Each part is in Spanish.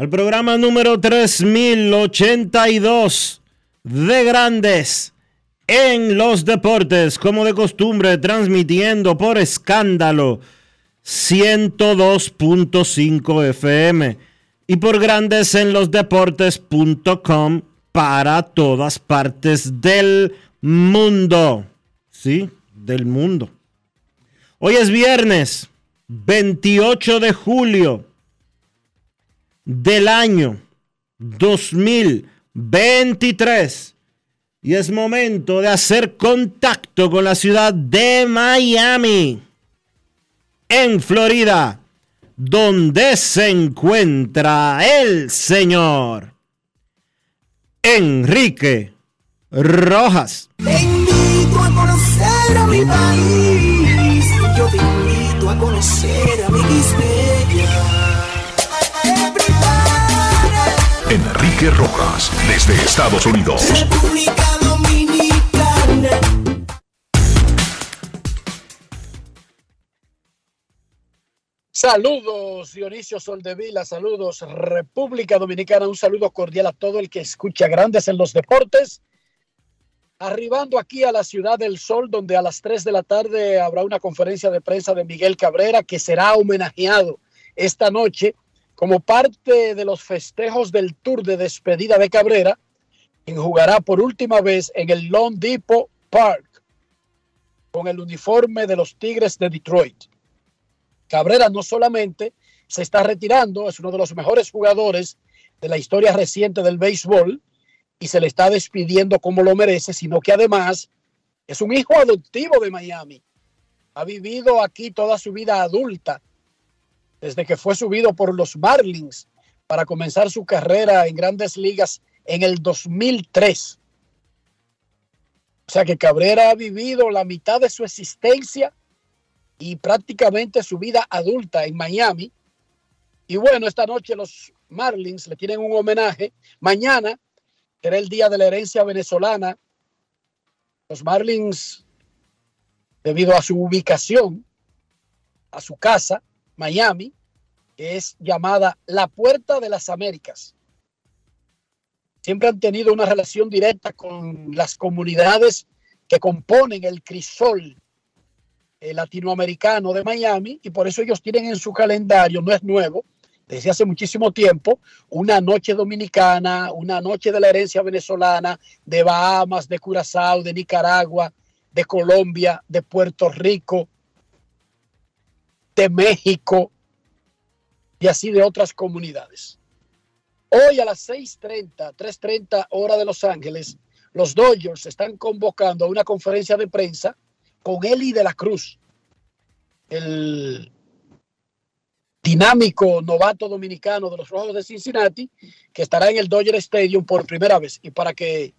al programa número 3082 de Grandes en los Deportes, como de costumbre, transmitiendo por escándalo 102.5 FM y por Grandes en los Deportes.com para todas partes del mundo. Sí, del mundo. Hoy es viernes 28 de julio del año 2023 y es momento de hacer contacto con la ciudad de Miami, en Florida, donde se encuentra el señor Enrique Rojas. Te invito a conocer a mi país. Yo te invito a conocer a mi Enrique Rojas, desde Estados Unidos. República Dominicana. Saludos, Dionisio Soldevila, saludos, República Dominicana, un saludo cordial a todo el que escucha Grandes en los Deportes. Arribando aquí a la Ciudad del Sol, donde a las 3 de la tarde habrá una conferencia de prensa de Miguel Cabrera, que será homenajeado esta noche como parte de los festejos del tour de despedida de Cabrera, quien jugará por última vez en el Lone Depot Park con el uniforme de los Tigres de Detroit. Cabrera no solamente se está retirando, es uno de los mejores jugadores de la historia reciente del béisbol y se le está despidiendo como lo merece, sino que además es un hijo adoptivo de Miami. Ha vivido aquí toda su vida adulta, desde que fue subido por los Marlins para comenzar su carrera en grandes ligas en el 2003. O sea que Cabrera ha vivido la mitad de su existencia y prácticamente su vida adulta en Miami. Y bueno, esta noche los Marlins le tienen un homenaje. Mañana será el día de la herencia venezolana. Los Marlins, debido a su ubicación, a su casa, Miami, es llamada la Puerta de las Américas. Siempre han tenido una relación directa con las comunidades que componen el crisol eh, latinoamericano de Miami y por eso ellos tienen en su calendario, no es nuevo, desde hace muchísimo tiempo, una noche dominicana, una noche de la herencia venezolana, de Bahamas, de Curazao, de Nicaragua, de Colombia, de Puerto Rico, de México y así de otras comunidades. Hoy a las 6.30, 3.30 hora de Los Ángeles, los Dodgers están convocando a una conferencia de prensa con Eli de la Cruz, el dinámico novato dominicano de los Rojos de Cincinnati, que estará en el Dodger Stadium por primera vez. Y para que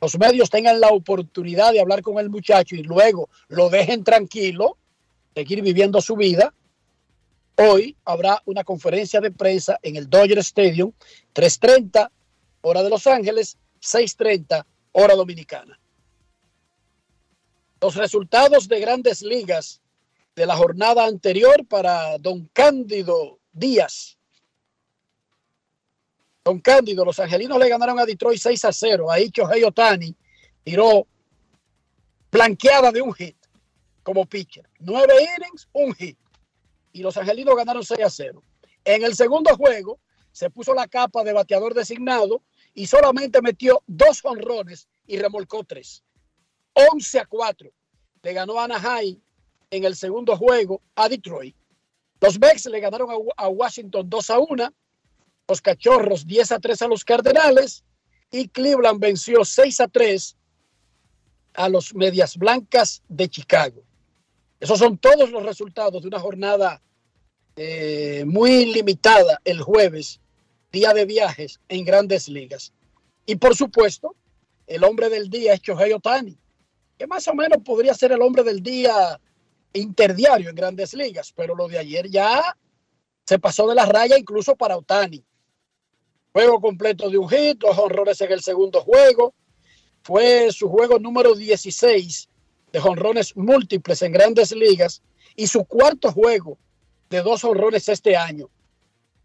los medios tengan la oportunidad de hablar con el muchacho y luego lo dejen tranquilo, seguir viviendo su vida, Hoy habrá una conferencia de prensa en el Dodger Stadium, 3.30 hora de Los Ángeles, 6.30 hora dominicana. Los resultados de grandes ligas de la jornada anterior para don Cándido Díaz. Don Cándido, los angelinos le ganaron a Detroit 6 a 0. Ahí Chohei Otani tiró blanqueada de un hit como pitcher. Nueve innings, un hit. Y los angelinos ganaron 6 a 0. En el segundo juego se puso la capa de bateador designado y solamente metió dos honrones y remolcó tres. 11 a 4. Le ganó Anaheim en el segundo juego a Detroit. Los Mex le ganaron a, Washington 2 a 1. Los Cachorros 10 a 3 a los Cardenales. Y Cleveland venció 6 a 3 a los Medias Blancas de Chicago. Esos son todos los resultados de una jornada eh, muy limitada el jueves, día de viajes en grandes ligas. Y por supuesto, el hombre del día es Shohei Otani, que más o menos podría ser el hombre del día interdiario en grandes ligas, pero lo de ayer ya se pasó de la raya incluso para Otani. Juego completo de un hit, dos honrones en el segundo juego. Fue su juego número 16 de honrones múltiples en grandes ligas y su cuarto juego de dos honrones este año.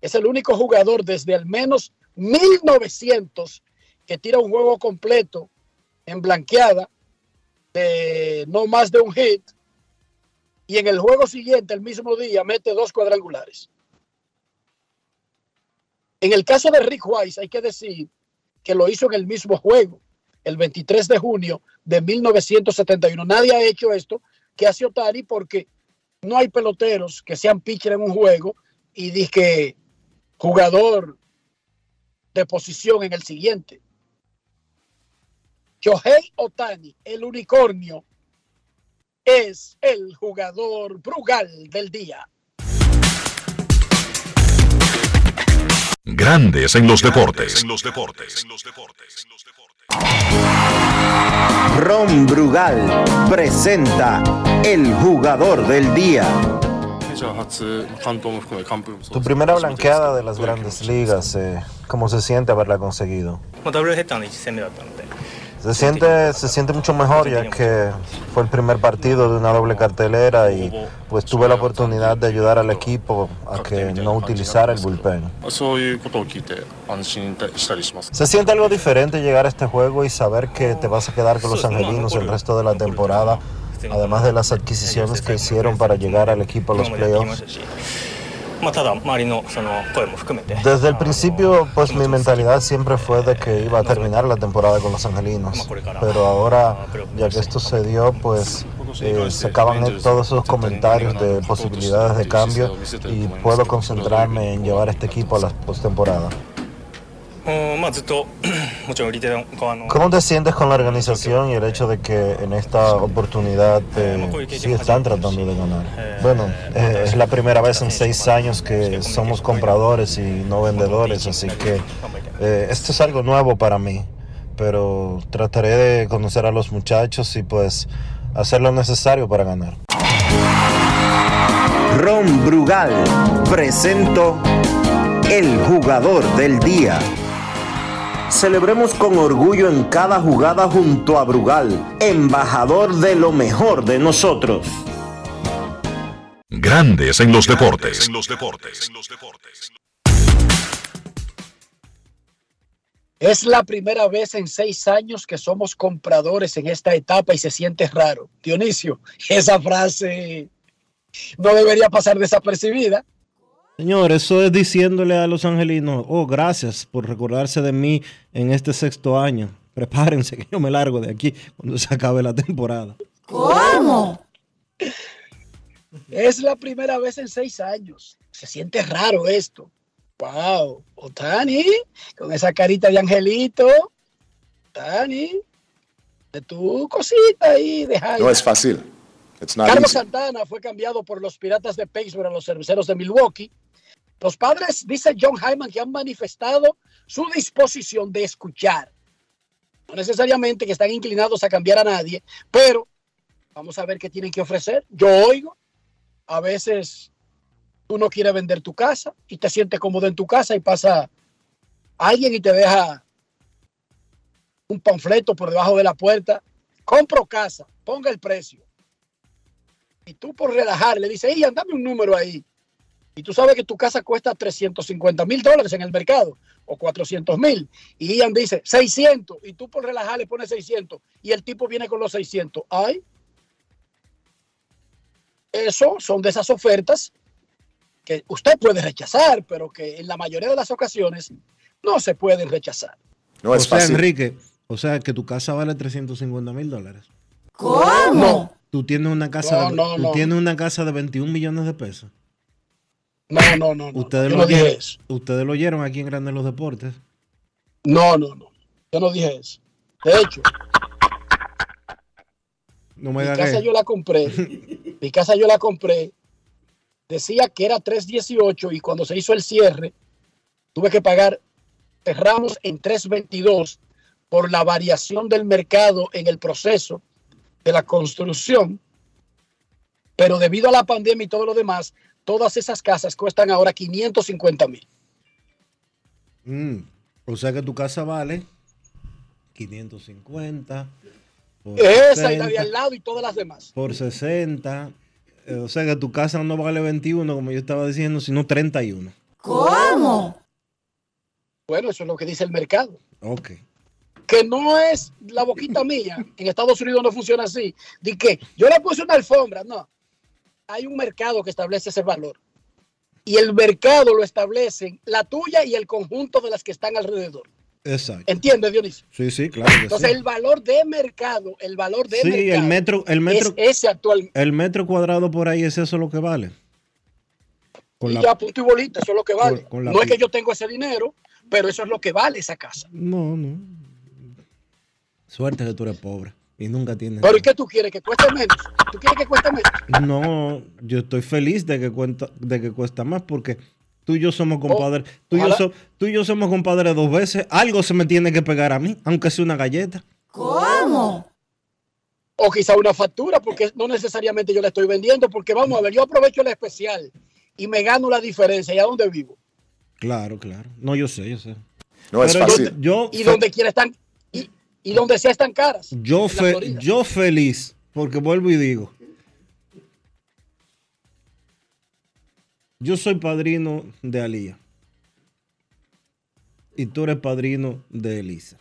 Es el único jugador desde al menos 1900 que tira un juego completo en blanqueada de no más de un hit y en el juego siguiente, el mismo día, mete dos cuadrangulares. En el caso de Rick Weiss, hay que decir que lo hizo en el mismo juego, el 23 de junio de 1971. Nadie ha hecho esto que hace Otani porque no hay peloteros que sean pitcher en un juego y dice jugador de posición en el siguiente. Shohei Otani, el unicornio, es el jugador Brugal del día. Grandes en los deportes. En los deportes. Ron Brugal presenta el jugador del día. Tu primera blanqueada de las grandes ligas, eh, ¿cómo se siente haberla conseguido? Se siente, se siente mucho mejor ya que fue el primer partido de una doble cartelera y pues tuve la oportunidad de ayudar al equipo a que no utilizara el bullpen. Se siente algo diferente llegar a este juego y saber que te vas a quedar con los angelinos el resto de la temporada, además de las adquisiciones que hicieron para llegar al equipo a los playoffs. Desde el principio, pues mi mentalidad siempre fue de que iba a terminar la temporada con los angelinos. Pero ahora, ya que esto se dio, pues eh, se acaban todos esos comentarios de posibilidades de cambio y puedo concentrarme en llevar este equipo a la postemporada. ¿Cómo te sientes con la organización y el hecho de que en esta oportunidad eh, sí están tratando de ganar? Bueno, eh, es la primera vez en seis años que somos compradores y no vendedores, así que eh, esto es algo nuevo para mí, pero trataré de conocer a los muchachos y pues hacer lo necesario para ganar. Ron Brugal presento el jugador del día. Celebremos con orgullo en cada jugada junto a Brugal, embajador de lo mejor de nosotros. Grandes en los deportes. Es la primera vez en seis años que somos compradores en esta etapa y se siente raro. Dionisio, esa frase no debería pasar desapercibida. Señor, eso es diciéndole a los angelinos, oh, gracias por recordarse de mí en este sexto año. Prepárense que yo me largo de aquí cuando se acabe la temporada. ¿Cómo? Es la primera vez en seis años. Se siente raro esto. Wow, Otani, con esa carita de angelito. Otani, de tu cosita ahí, de No es fácil. Carlos Santana fue cambiado por los Piratas de Pittsburgh a los cerveceros de Milwaukee. Los padres, dice John Hyman, que han manifestado su disposición de escuchar. No necesariamente que están inclinados a cambiar a nadie, pero vamos a ver qué tienen que ofrecer. Yo oigo, a veces tú no quieres vender tu casa y te sientes cómodo en tu casa y pasa alguien y te deja un panfleto por debajo de la puerta, compro casa, ponga el precio. Y tú por relajar le dices, Ian, dame un número ahí. Y tú sabes que tu casa cuesta 350 mil dólares en el mercado o 400 mil. Y Ian dice 600 y tú por relajar le pones 600 y el tipo viene con los 600. Ay, eso son de esas ofertas que usted puede rechazar, pero que en la mayoría de las ocasiones no se pueden rechazar. No es o sea, Enrique, o sea que tu casa vale 350 mil dólares. ¿Cómo? Tú tienes una casa, de, tú tienes una casa de 21 millones de pesos. No, no, no. Ustedes, lo, dije eso. ustedes lo oyeron aquí en Grandes los Deportes. No, no, no. Yo no dije eso. De hecho, no me mi casa yo la compré. mi casa yo la compré. Decía que era 318 y cuando se hizo el cierre, tuve que pagar, cerramos en 322 por la variación del mercado en el proceso de la construcción. Pero debido a la pandemia y todo lo demás, todas esas casas cuestan ahora 550 mil. Mm, o sea que tu casa vale 550. Esa y la de al lado y todas las demás. Por 60. Eh, o sea que tu casa no vale 21, como yo estaba diciendo, sino 31. ¿Cómo? Bueno, eso es lo que dice el mercado. Ok. Que no es la boquita mía. En Estados Unidos no funciona así. De que yo le puse una alfombra. No. Hay un mercado que establece ese valor. Y el mercado lo establecen la tuya y el conjunto de las que están alrededor. Exacto. ¿Entiendes, Dionisio? Sí, sí, claro. Entonces, el valor de mercado, el valor de sí, el metro, el metro, es ese actual. El metro cuadrado por ahí es eso lo que vale. y ya, punto y bolita, eso es lo que vale. no es que yo tengo ese dinero, pero eso es lo que vale esa casa. No, no. Suerte que tú eres pobre y nunca tienes. ¿Pero y qué tú quieres? ¿Que cueste menos? ¿Tú quieres que cueste menos? No, yo estoy feliz de que, cuenta, de que cuesta más porque Tú y yo somos oh, compadres. tú, y yo tú y yo somos compadres dos veces. Algo se me tiene que pegar a mí, aunque sea una galleta. ¿Cómo? O quizá una factura, porque no necesariamente yo la estoy vendiendo, porque vamos a ver, yo aprovecho el especial y me gano la diferencia. ¿Y a dónde vivo? Claro, claro. No, yo sé, yo sé. No es fácil. y donde quiera están, y, donde sea están caras. Yo, yo feliz, porque vuelvo y digo, Yo soy padrino de Alía. Y tú eres padrino de Elisa.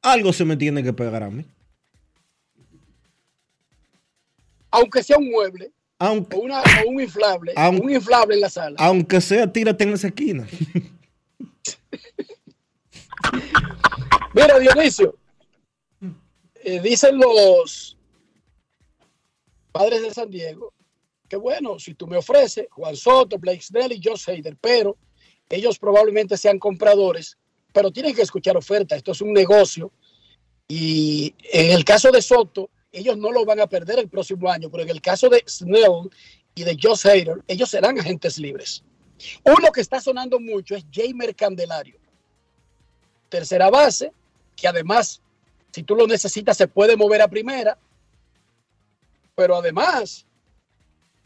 Algo se me tiene que pegar a mí. Aunque sea un mueble. Aunque, o, un inflable. un inflable en la sala. Aunque sea, tírate en esa esquina. Mira, Dionisio. Eh, dicen los padres de San Diego que bueno, si tú me ofreces Juan Soto, Blake Snell y Josh Hader, pero ellos probablemente sean compradores, pero tienen que escuchar ofertas. Esto es un negocio. Y en el caso de Soto, ellos no lo van a perder el próximo año, pero en el caso de Snell y de Josh Hader, ellos serán agentes libres. Uno que está sonando mucho es Jamer Candelario. Tercera base, que además, si tú lo necesitas, se puede mover a primera. Pero además,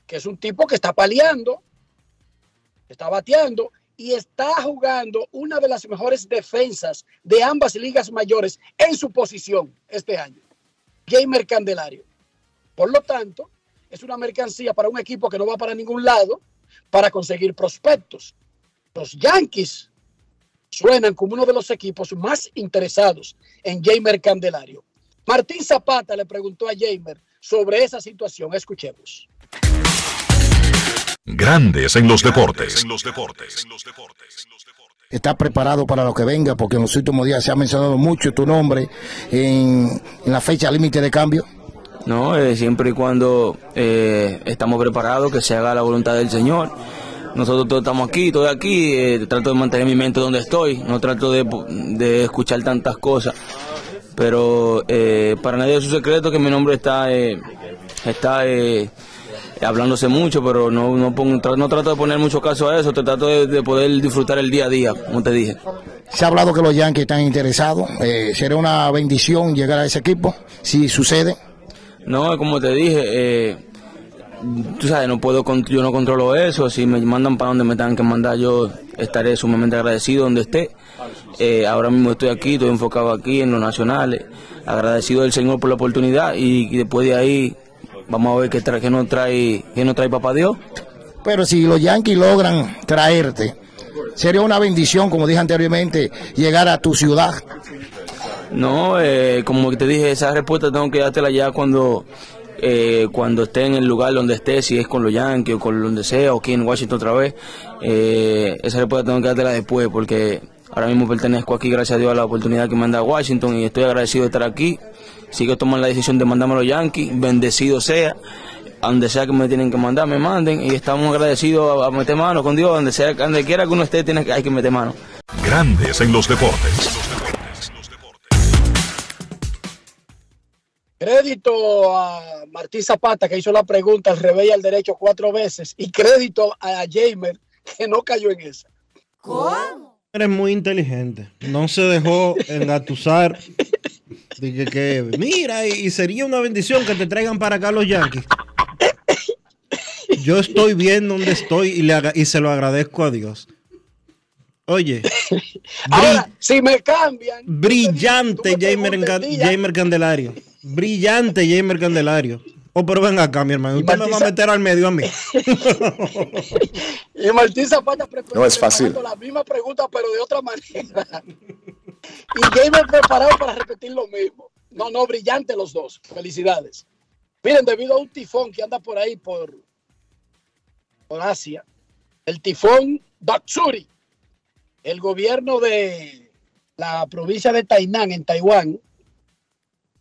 que es un tipo que está paliando, está bateando y está jugando una de las mejores defensas de ambas ligas mayores en su posición este año. Gamer Candelario. Por lo tanto, es una mercancía para un equipo que no va para ningún lado para conseguir prospectos. Los Yankees suenan como uno de los equipos más interesados en Jamer Candelario. Martín Zapata le preguntó a Jamer sobre esa situación. Escuchemos. Grandes en los deportes. Está preparado para lo que venga porque en los últimos días se ha mencionado mucho tu nombre en, la fecha límite de cambio. No, eh, siempre y cuando eh, estamos preparados, que se haga la voluntad del Señor. Nosotros todos estamos aquí, estoy aquí, eh, trato de mantener mi mente donde estoy, no trato de, de escuchar tantas cosas. Pero para nadie es un secreto que mi nombre está, está hablándose mucho, pero no, no, no, trato de poner mucho caso a eso, trato de, poder disfrutar el día a día, como te dije. Se ha hablado que los Yankees están interesados, eh, ¿será una bendición llegar a ese equipo si sucede? No, como te dije, eh, tú sabes, no puedo, yo no controlo eso, si me mandan para donde me tengan que mandar, yo estaré sumamente agradecido donde esté. Eh, ahora mismo estoy aquí, estoy enfocado aquí en los nacionales, agradecido del Señor por la oportunidad y, después de ahí vamos a ver qué, trae, qué nos trae, qué nos trae Papá Dios. Pero si los Yankees logran traerte, sería una bendición, como dije anteriormente, llegar a tu ciudad. No, eh, como te dije, esa respuesta tengo que dártela ya cuando eh, cuando esté en el lugar donde esté, si es con los Yankees o con donde sea, o aquí en Washington otra vez, eh, esa respuesta tengo que dártela después, porque ahora mismo pertenezco aquí, gracias a Dios, a la oportunidad que me han Washington y estoy agradecido de estar aquí. Sigo tomando la decisión de mandarme a los Yankees, bendecido sea, a donde sea que me tienen que mandar, me manden y estamos agradecidos a, meter mano con Dios, donde sea, donde quiera que uno esté, tiene, hay que meter mano. Grandes en los deportes. Crédito a Martín Zapata, que hizo la pregunta al revés y al derecho cuatro veces. Y crédito a Jamer, que no cayó en esa. ¿Cómo? Eres muy inteligente. No se dejó engatusar. Dije que, mira, y, sería una bendición que te traigan para acá los Yankees. Yo estoy bien donde estoy y, le y se lo agradezco a Dios. Oye. Ahora, si me cambian. Brillante Jamer Candelario. Brillante Jamer Candelario. Oh, pero ven acá, mi hermano. Usted me va a meter al medio a mí. y Martín Zapata no es fácil. la misma pregunta, pero de otra manera. y Jamer preparado para repetir lo mismo. No, no, brillante los dos. Felicidades. Miren, debido a un tifón que anda por ahí por, por Asia, el tifón Datsuri, el gobierno de la provincia de Tainan, en Taiwán,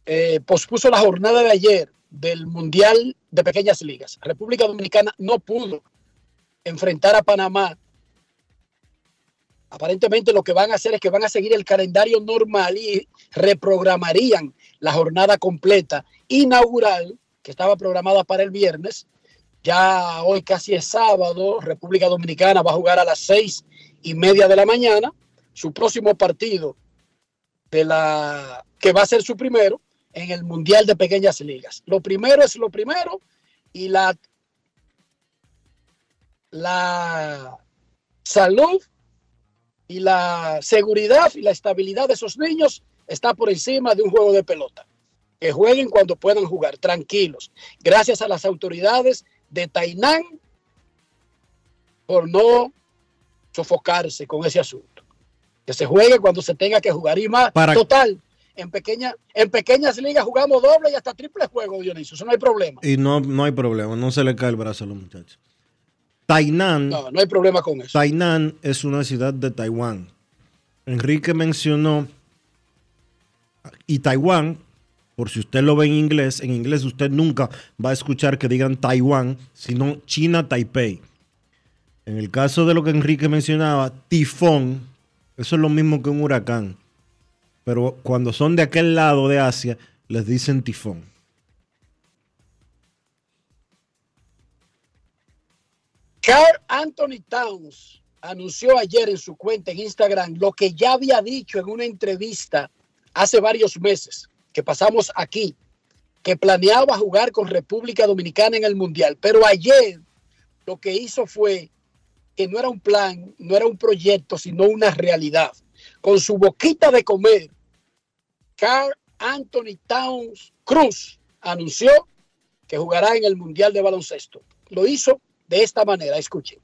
eh, pospuso la jornada de ayer del Mundial de Pequeñas Ligas. República Dominicana no pudo enfrentar a Panamá. Aparentemente lo que van a hacer es que van a seguir el calendario normal y reprogramarían la jornada completa inaugural que estaba programada para el viernes. Ya hoy casi es sábado, República Dominicana va a jugar a las seis y media de la mañana. Su próximo partido de la que va a ser su primero en el Mundial de Pequeñas Ligas. Lo primero es lo primero y la, la salud y la seguridad y la estabilidad de esos niños está por encima de un juego de pelota. Que jueguen cuando puedan jugar, tranquilos. Gracias a las autoridades de Tainán por no sofocarse con ese asunto. Que se juegue cuando se tenga que jugar. Y más, total, en, pequeña, en pequeñas ligas jugamos doble y hasta triple juego, Dionisio. Eso no hay problema. Y no, no hay problema, no se le cae el brazo a los muchachos. Tainan. No, no hay problema con eso. Tainan es una ciudad de Taiwán. Enrique mencionó. Y Taiwán, por si usted lo ve en inglés, en inglés usted nunca va a escuchar que digan Taiwán, sino China Taipei. En el caso de lo que Enrique mencionaba, tifón, eso es lo mismo que un huracán pero cuando son de aquel lado de Asia, les dicen tifón. Carl Anthony Towns anunció ayer en su cuenta en Instagram lo que ya había dicho en una entrevista hace varios meses que pasamos aquí, que planeaba jugar con República Dominicana en el Mundial. Pero ayer lo que hizo fue que no era un plan, no era un proyecto, sino una realidad. Con su boquita de comer, Carl Anthony Towns Cruz anunció que jugará en el Mundial de Baloncesto. Lo hizo de esta manera, escuchen.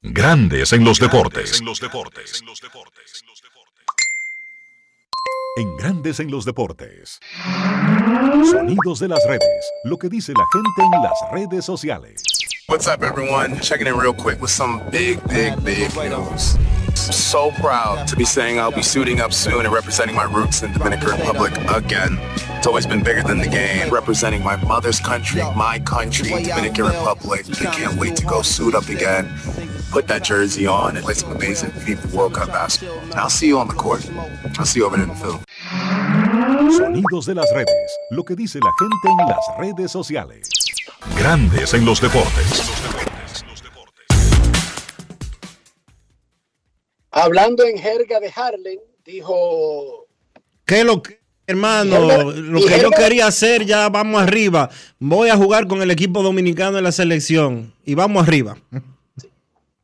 Grandes en los deportes. En los deportes. En Grandes en los deportes. Sonidos de las redes. Lo que dice la gente en las redes sociales. What's up, everyone? Checking in real quick with some big, big, big news. So proud to be saying I'll be suiting up soon and representing my roots in Dominican Republic again. It's always been bigger than the game. Representing my mother's country, my country, Dominican Republic. I can't wait to go suit up again, put that jersey on, and play some amazing FIFA World Cup basketball. I'll see you on the court. I'll see you over there in the field. Sonidos de las redes. Lo que dice la gente en las redes sociales. Grandes en los deportes. Hablando en jerga de Harlem, dijo. ¿Qué lo que? Hermano, lo que yo quería hacer, ya vamos arriba. Voy a jugar con el equipo dominicano en la selección y vamos arriba.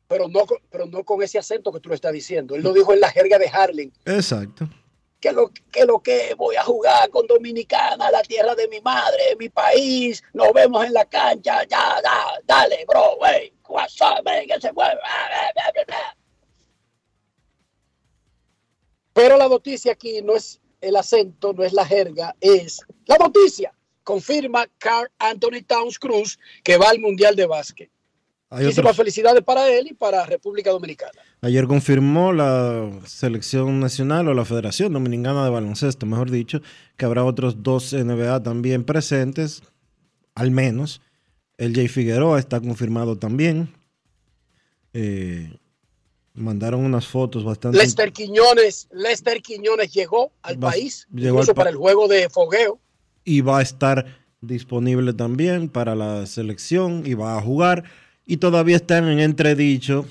Pero no, pero no con ese acento que tú lo estás diciendo. Él lo dijo en la jerga de Harlem. Exacto. Que lo que, lo que voy a jugar con Dominicana, la tierra de mi madre, mi país. Nos vemos en la cancha. Ya, ya, dale, bro, güey. que se mueve. Pero la noticia aquí no es el acento, no es la jerga, es la noticia. Confirma Carl Anthony Towns Cruz que va al Mundial de Básquet. Muchísimas felicidades para él y para República Dominicana. Ayer confirmó la selección nacional o la Federación Dominicana de Baloncesto, mejor dicho, que habrá otros dos NBA también presentes, al menos. El Jay Figueroa está confirmado también. Eh, Mandaron unas fotos bastante. Lester Quiñones, Lester Quiñones llegó al país, llegó incluso para el juego de fogueo. Y va a estar disponible también para la selección y va a jugar. Y todavía están en entredicho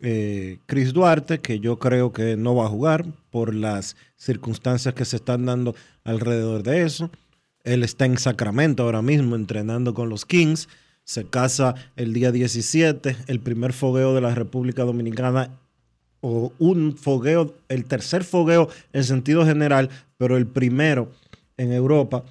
eh, Chris Duarte, que yo creo que no va a jugar por las circunstancias que se están dando alrededor de eso. Él está en Sacramento ahora mismo entrenando con los Kings. Se casa el día 17, el primer fogueo de la República Dominicana o un fogueo, el tercer fogueo en sentido general, pero el primero en Europa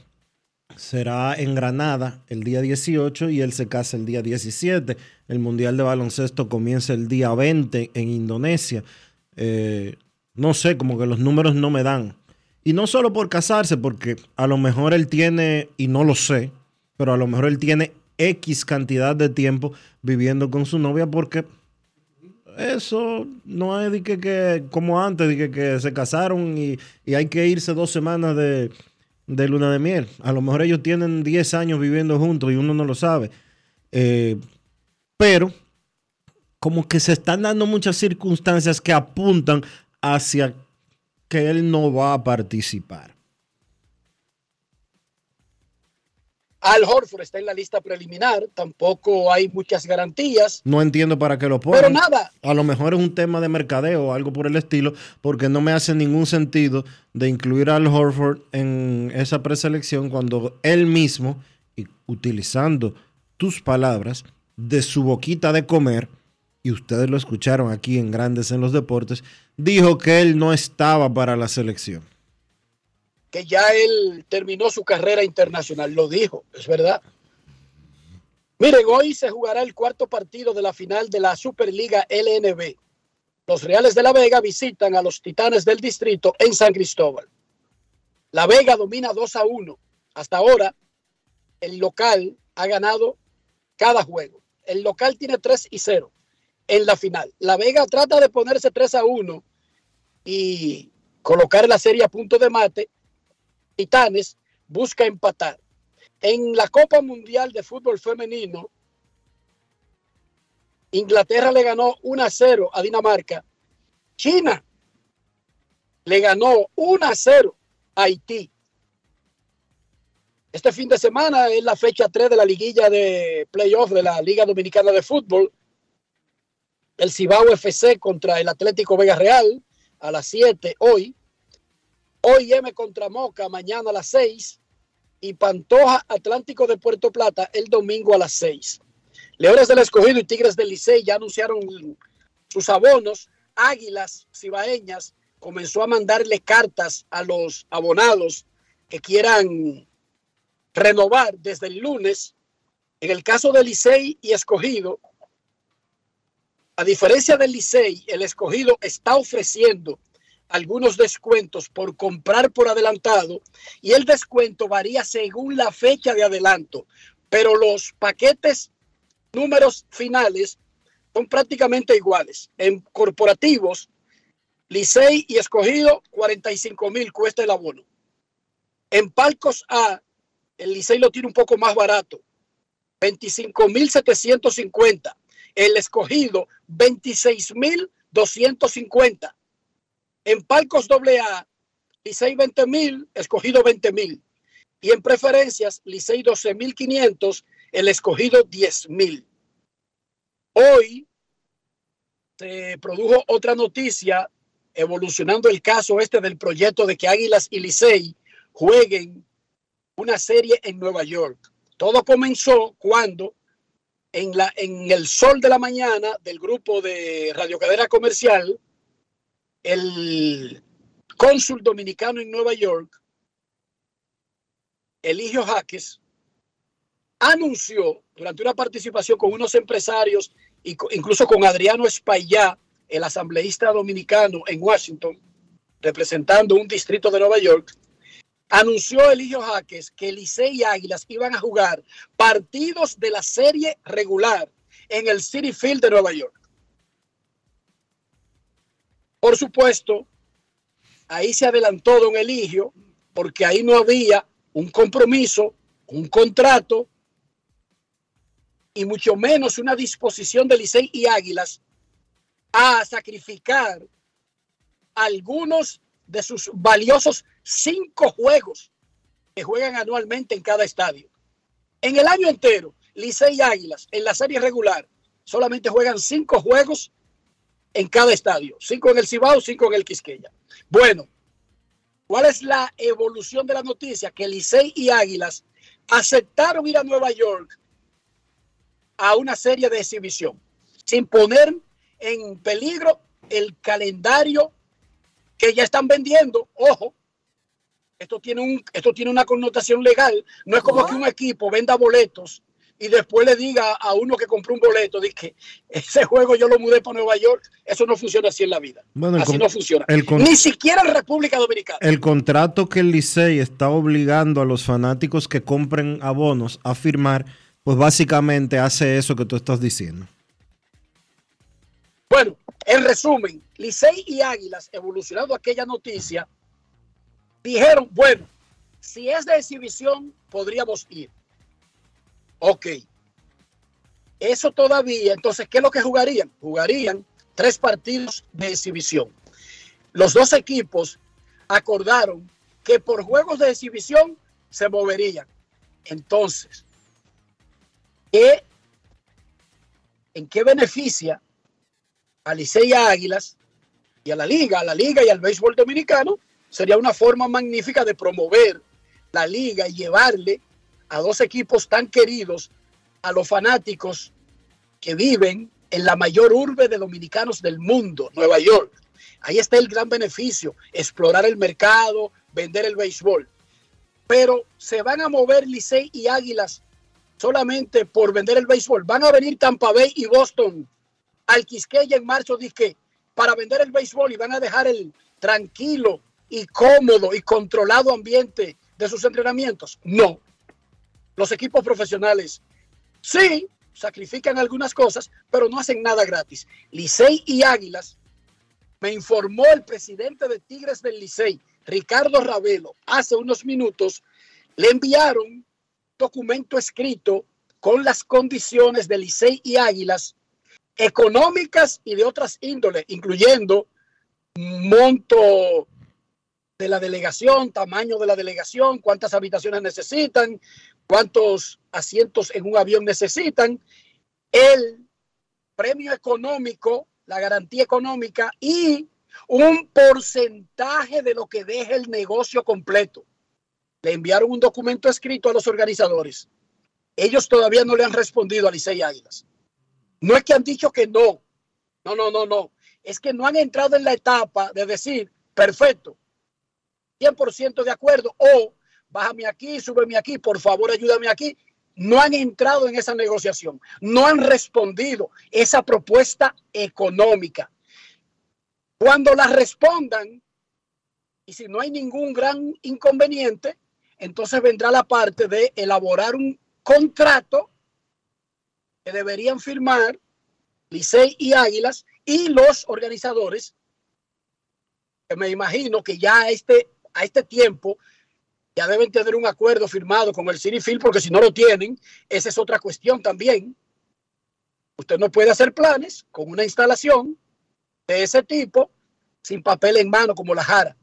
será en Granada el día 18 y él se casa el día 17. El Mundial de Baloncesto comienza el día 20 en Indonesia. Eh, no sé, como que los números no me dan. Y no solo por casarse, porque a lo mejor él tiene, y no lo sé, pero a lo mejor él tiene X cantidad de tiempo viviendo con su novia porque eso no es de que, como antes, de que, se casaron y, hay que irse dos semanas de, luna de miel. A lo mejor ellos tienen 10 años viviendo juntos y uno no lo sabe. Eh, pero como que se están dando muchas circunstancias que apuntan hacia que él no va a participar. Al Horford está en la lista preliminar, tampoco hay muchas garantías. No entiendo para qué lo ponen. Pero nada. A lo mejor es un tema de mercadeo o algo por el estilo, porque no me hace ningún sentido de incluir al Horford en esa preselección cuando él mismo, utilizando tus palabras, de su boquita de comer, y ustedes lo escucharon aquí en Grandes en los Deportes, dijo que él no estaba para la selección que ya él terminó su carrera internacional. Lo dijo, es verdad. Miren, hoy se jugará el cuarto partido de la final de la Superliga LNB. Los Reales de la Vega visitan a los Titanes del Distrito en San Cristóbal. La Vega domina 2 a 1. Hasta ahora, el local ha ganado cada juego. El local tiene 3 y 0 en la final. La Vega trata de ponerse 3 a 1 y colocar la serie a punto de mate Titanes busca empatar. En la Copa Mundial de Fútbol Femenino, Inglaterra le ganó 1 a 0 a Dinamarca. China le ganó 1 a 0 a Haití. Este fin de semana es la fecha 3 de la liguilla de playoff de la Liga Dominicana de Fútbol. El Cibao FC contra el Atlético Vega Real a las 7 hoy. Hoy M contra Moca, mañana a las 6. Y Pantoja Atlántico de Puerto Plata el domingo a las 6. Leones del Escogido y Tigres del Licey ya anunciaron sus abonos. Águilas Cibaeñas comenzó a mandarle cartas a los abonados que quieran renovar desde el lunes. En el caso del Licey y Escogido, a diferencia del Licey, el Escogido está ofreciendo algunos descuentos por comprar por adelantado y el descuento varía según la fecha de adelanto, pero los paquetes números finales son prácticamente iguales. En corporativos, Licey y Escogido, 45 mil cuesta el abono. En palcos A, el Licey lo tiene un poco más barato, 25 mil 750. El Escogido, 26 mil 250 en palcos AA, Licey 20 mil, escogido 20 mil. Y en preferencias, Licey 12 mil 500, el escogido 10 mil. Hoy se produjo otra noticia evolucionando el caso este del proyecto de que Águilas y Licey jueguen una serie en Nueva York. Todo comenzó cuando en, la, en el sol de la mañana del grupo de radiocadera comercial, el cónsul dominicano en Nueva York, Eligio Jaques, anunció durante una participación con unos empresarios, incluso con Adriano Espaillá, el asambleísta dominicano en Washington, representando un distrito de Nueva York, anunció Eligio Jaques que Licey y Águilas iban a jugar partidos de la serie regular en el City Field de Nueva York. Por supuesto, ahí se adelantó don Eligio, porque ahí no había un compromiso, un contrato y mucho menos una disposición de Licey y Águilas a sacrificar algunos de sus valiosos cinco juegos que juegan anualmente en cada estadio. En el año entero, Licey y Águilas en la serie regular solamente juegan cinco juegos en cada estadio. Cinco en el Cibao, cinco en el Quisqueya. Bueno, ¿cuál es la evolución de la noticia? Que Licey y Águilas aceptaron ir a Nueva York a una serie de exhibición sin poner en peligro el calendario que ya están vendiendo. Ojo, esto tiene, un, esto tiene una connotación legal. No es como que un equipo venda boletos y después le diga a uno que compró un boleto, que ese juego yo lo mudé para Nueva York. Eso no funciona así en la vida. así no funciona. Ni siquiera en República Dominicana. El contrato que el Licey está obligando a los fanáticos que compren abonos a firmar, pues básicamente hace eso que tú estás diciendo. Bueno, en resumen, Licey y Águilas, evolucionando aquella noticia, dijeron, bueno, si es de exhibición, podríamos ir. Ok. Eso todavía, entonces, ¿qué es lo que jugarían? Jugarían tres partidos de exhibición. Los dos equipos acordaron que por juegos de exhibición se moverían. Entonces, ¿qué, ¿en qué beneficia a Licey a Águilas y a la liga, a la liga y al béisbol dominicano? Sería una forma magnífica de promover la liga y llevarle a dos equipos tan queridos a los fanáticos que viven en la mayor urbe de dominicanos del mundo, Nueva York. Ahí está el gran beneficio, explorar el mercado, vender el béisbol. Pero se van a mover Licey y Águilas solamente por vender el béisbol. Van a venir Tampa Bay y Boston al Quisqueya en marzo, dije, para vender el béisbol y van a dejar el tranquilo y cómodo y controlado ambiente de sus entrenamientos? No. Los equipos profesionales sí sacrifican algunas cosas, pero no hacen nada gratis. Licey y Águilas, me informó el presidente de Tigres del Licey, Ricardo Ravelo, hace unos minutos, le enviaron documento escrito con las condiciones de Licey y Águilas económicas y de otras índoles, incluyendo monto de la delegación, tamaño de la delegación, cuántas habitaciones necesitan, cuántos asientos en un avión necesitan, el premio económico, la garantía económica y un porcentaje de lo que deje el negocio completo. Le enviaron un documento escrito a los organizadores. Ellos todavía no le han respondido a Licey Águilas. No es que han dicho que no. No, no, no, no. Es que no han entrado en la etapa de decir, perfecto, 100% de acuerdo o bájame aquí, súbeme aquí, por favor ayúdame aquí. No han entrado en esa negociación, no han respondido esa propuesta económica. Cuando la respondan, y si no hay ningún gran inconveniente, entonces vendrá la parte de elaborar un contrato que deberían firmar Licey y Águilas y los organizadores, que me imagino que ya este a este tiempo ya deben tener un acuerdo firmado con el City porque si no lo tienen, esa es otra cuestión también. Usted no puede hacer planes con una instalación de ese tipo sin papel en mano como la Jara.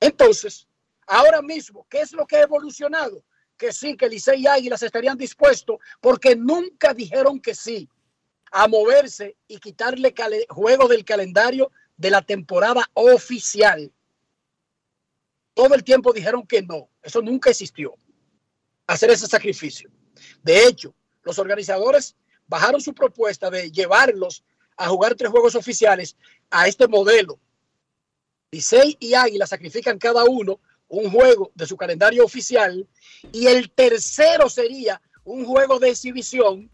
Entonces, ahora mismo, ¿qué es lo que ha evolucionado? Que sí, que Licey y Águilas estarían dispuestos porque nunca dijeron que sí a moverse y quitarle juego del calendario de la temporada oficial todo el tiempo dijeron que no. Eso nunca existió. Hacer ese sacrificio. De hecho, los organizadores bajaron su propuesta de llevarlos a jugar tres juegos oficiales a este modelo. Licey y Águila sacrifican cada uno un juego de su calendario oficial y el tercero sería un juego de exhibición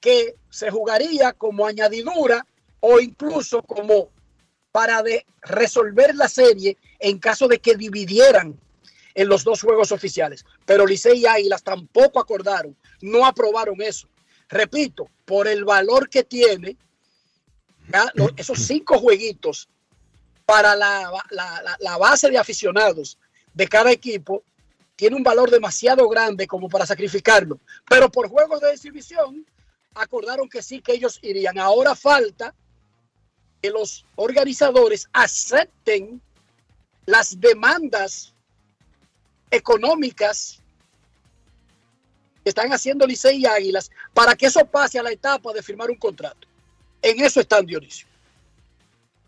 que se jugaría como añadidura o incluso como para de resolver la serie en caso de que dividieran en los dos juegos oficiales. Pero Licey y Águilas tampoco acordaron, no aprobaron eso. Repito, por el valor que tiene esos cinco jueguitos para la, la base de aficionados de cada equipo, tiene un valor demasiado grande como para sacrificarlo. Pero por juegos de exhibición, acordaron que sí, que ellos irían. Ahora falta que los organizadores acepten las demandas económicas que están haciendo Licey y Águilas para que eso pase a la etapa de firmar un contrato. En eso están, Dionisio.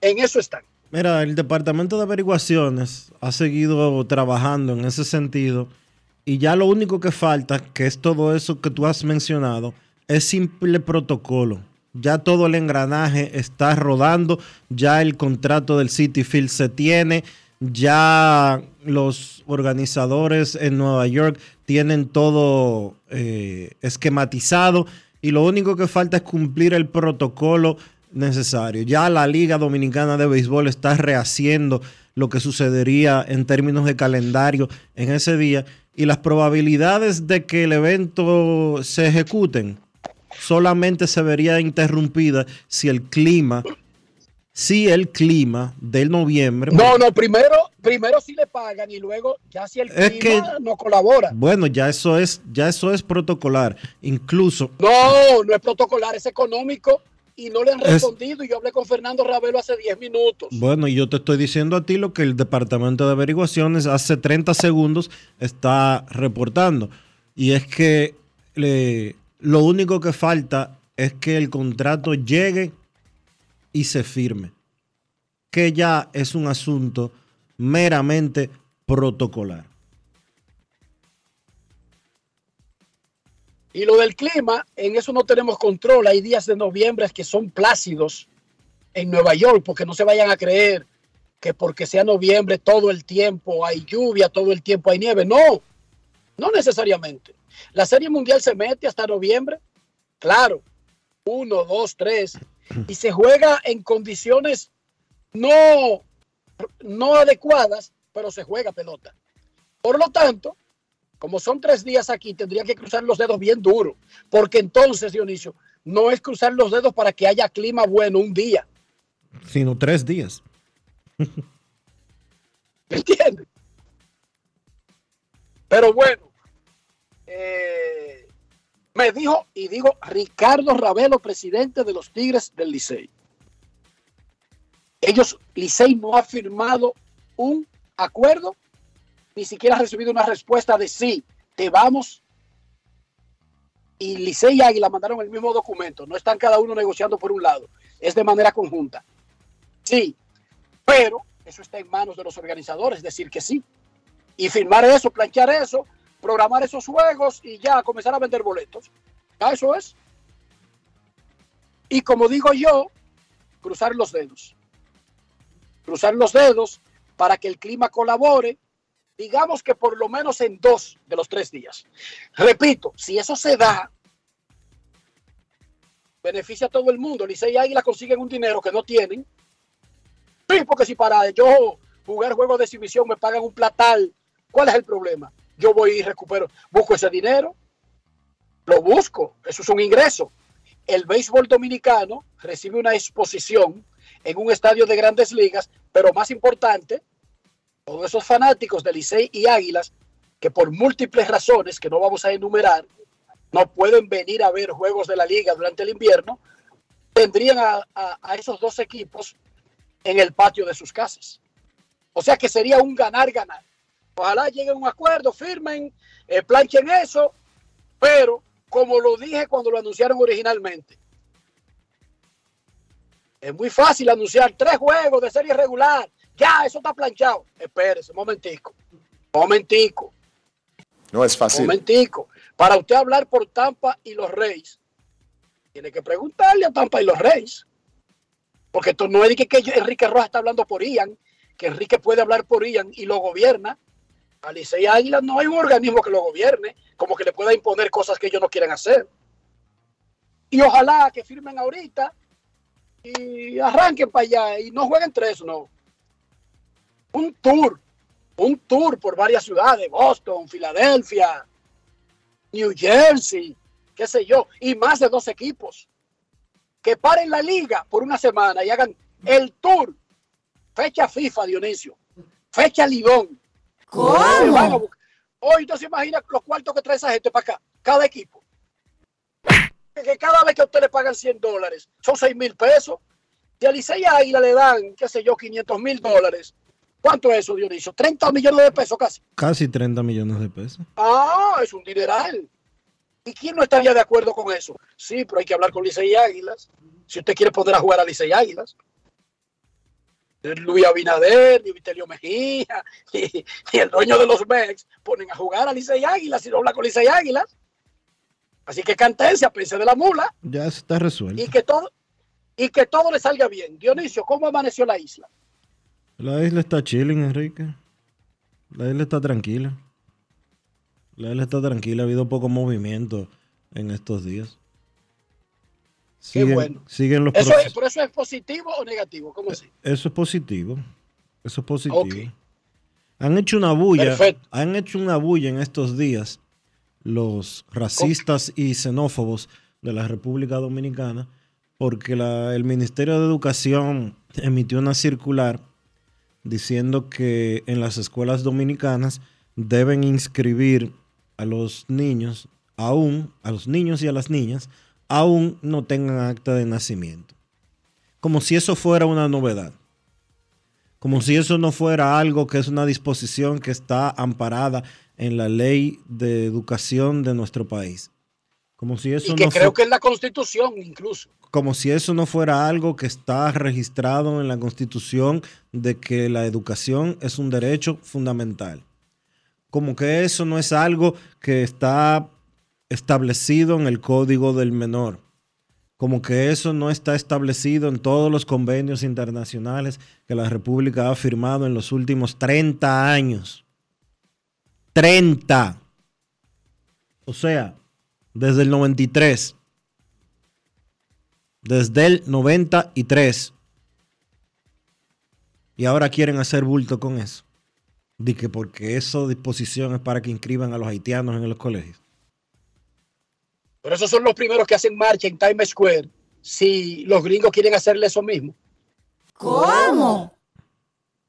En eso están. Mira, el Departamento de Averiguaciones ha seguido trabajando en ese sentido y ya lo único que falta, que es todo eso que tú has mencionado, es simple protocolo. Ya todo el engranaje está rodando, ya el contrato del City Field se tiene, ya los organizadores en Nueva York tienen todo eh, esquematizado y lo único que falta es cumplir el protocolo necesario. Ya la Liga Dominicana de Béisbol está rehaciendo lo que sucedería en términos de calendario en ese día y las probabilidades de que el evento se ejecuten solamente se vería interrumpida si el clima si el clima del noviembre. No, no, primero, primero sí le pagan y luego ya si el clima no colabora. Bueno, ya eso es, ya eso es protocolar. Incluso. No, no es protocolar, es económico y no le han respondido. y yo hablé con Fernando Ravelo hace 10 minutos. Bueno, y yo te estoy diciendo a ti lo que el Departamento de Averiguaciones hace 30 segundos está reportando. Y es que lo único que falta es que el contrato llegue y se firme. Que ya es un asunto meramente protocolar. Y lo del clima, en eso no tenemos control. Hay días de noviembre que son plácidos en Nueva York, porque no se vayan a creer que porque sea noviembre todo el tiempo hay lluvia, todo el tiempo hay nieve. No, no necesariamente. La Serie Mundial se mete hasta noviembre, claro, uno, dos, tres, y se juega en condiciones no, no adecuadas, pero se juega pelota. Por lo tanto, como son tres días aquí, tendría que cruzar los dedos bien duro, porque entonces, Dionisio, no es cruzar los dedos para que haya clima bueno un día. Sino tres días. ¿Entiendes? Pero bueno, eh, me dijo, y digo, Ricardo Ravelo, presidente de los Tigres del Licey. Ellos, Licey no ha firmado un acuerdo ni siquiera ha recibido una respuesta de sí, te vamos. Y Licey y Águila mandaron el mismo documento. No están cada uno negociando por un lado. Es de manera conjunta. Sí, pero eso está en manos de los organizadores, decir que sí. Y firmar eso, planchar eso, programar esos juegos y ya comenzar a vender boletos. Eso es. Y como digo yo, cruzar los dedos. Cruzar los dedos para que el clima colabore digamos que por lo menos en dos de los tres días. Repito, si eso se da, beneficia a todo el mundo. Licey y Águila consiguen un dinero que no tienen. Sí, porque si para yo jugar juegos de exhibición me pagan un platal, ¿cuál es el problema? Yo voy y recupero, busco ese dinero, lo busco, eso es un ingreso. El béisbol dominicano recibe una exposición en un estadio de grandes ligas, pero más importante, todos esos fanáticos de Licey y Águilas que por múltiples razones que no vamos a enumerar no pueden venir a ver juegos de la liga durante el invierno, tendrían a, esos dos equipos en el patio de sus casas. O sea que sería un ganar-ganar. Ojalá lleguen a un acuerdo, firmen, eh, planchen eso, pero como lo dije cuando lo anunciaron originalmente, es muy fácil anunciar tres juegos de serie regular Ya, eso está planchado. Espérese, momentico. Momentico. No es fácil. Momentico. Para usted hablar por Tampa y los Reyes, tiene que preguntarle a Tampa y los Reyes. Porque esto no es que Enrique Rojas está hablando por Ian, que Enrique puede hablar por Ian y lo gobierna. Alice y Águila no hay un organismo que lo gobierne, como que le pueda imponer cosas que ellos no quieren hacer. Y ojalá que firmen ahorita y arranquen para allá y no jueguen tres, no. Un tour, un tour por varias ciudades, Boston, Filadelfia, New Jersey, qué sé yo, y más de dos equipos. Que paren la liga por una semana y hagan el tour. Fecha FIFA, Dionisio. Fecha Lidón. ¿Cómo? Hoy no se imagina los cuartos que trae esa gente para acá, cada equipo. Que cada vez que a usted le pagan 100 dólares, son 6 mil pesos. Si a Licey Águila le dan, qué sé yo, 500 mil dólares. ¿Cuánto es eso, Dionisio? 30 millones de pesos casi. Casi 30 millones de pesos. Ah, es un dineral. ¿Y quién no estaría de acuerdo con eso? Sí, pero hay que hablar con Licey Águilas. Si usted quiere poner a jugar a Licey Águilas. Luis Abinader, ni Vitelio Mejía, y, y, el dueño de los Mex ponen a jugar a Licey Águilas y no habla con Licey Águilas. Así que cantense, pense de la mula. Ya está resuelto. Y que todo, y que todo le salga bien. Dionisio, ¿cómo amaneció la isla? La isla está chilling, Enrique. La isla está tranquila. La isla está tranquila, ha habido poco movimiento en estos días. Siguen, Qué bueno. Siguen los eso es, ¿Pero eso es positivo o negativo? ¿Cómo así? Eso es positivo. Eso es positivo. Okay. Han hecho una bulla. Perfecto. Han hecho una bulla en estos días los racistas y xenófobos de la República Dominicana porque la, el Ministerio de Educación emitió una circular diciendo que en las escuelas dominicanas deben inscribir a los niños, aún a los niños y a las niñas, aún no tengan acta de nacimiento. Como si eso fuera una novedad. Como si eso no fuera algo que es una disposición que está amparada en la ley de educación de nuestro país. Como si eso y que no creo que es la constitución incluso. Como si eso no fuera algo que está registrado en la constitución de que la educación es un derecho fundamental. Como que eso no es algo que está establecido en el código del menor. Como que eso no está establecido en todos los convenios internacionales que la República ha firmado en los últimos 30 años. 30. O sea, desde el 93. Desde el 93. Y ahora quieren hacer bulto con eso. De que porque eso disposición es para que inscriban a los haitianos en los colegios. Pero esos son los primeros que hacen marcha en Times Square si los gringos quieren hacerle eso mismo. ¿Cómo?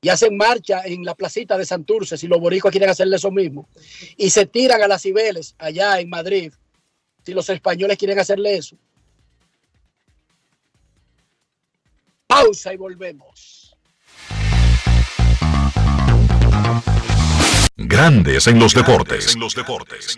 Y hacen marcha en la placita de Santurce si los boricos quieren hacerle eso mismo. Y se tiran a las Cibeles allá en Madrid si los españoles quieren hacerle eso. Pausa y volvemos. Grandes en los deportes. En los deportes.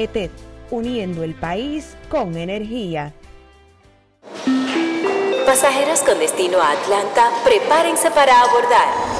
ETED, uniendo el país con energía. Pasajeros con destino a Atlanta, prepárense para abordar.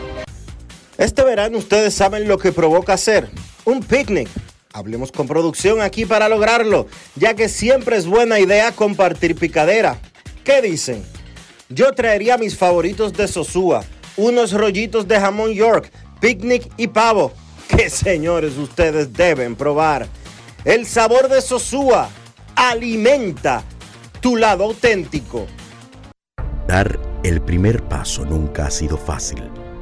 Este verano ustedes saben lo que provoca hacer un picnic. Hablemos con producción aquí para lograrlo, ya que siempre es buena idea compartir picadera. ¿Qué dicen? Yo traería mis favoritos de Sosúa, unos rollitos de jamón York, picnic y pavo. Que señores, ustedes deben probar. El sabor de Sosúa alimenta tu lado auténtico. Dar el primer paso nunca ha sido fácil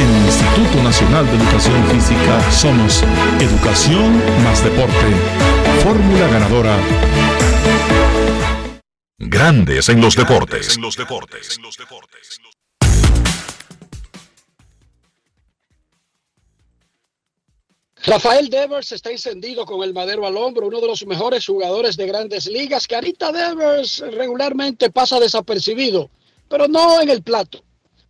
En el Instituto Nacional de Educación Física somos Educación más Deporte. Fórmula ganadora. Grandes en los deportes. Rafael Devers está encendido con el madero al hombro, uno de los mejores jugadores de grandes ligas. Carita Devers regularmente pasa desapercibido, pero no en el plato.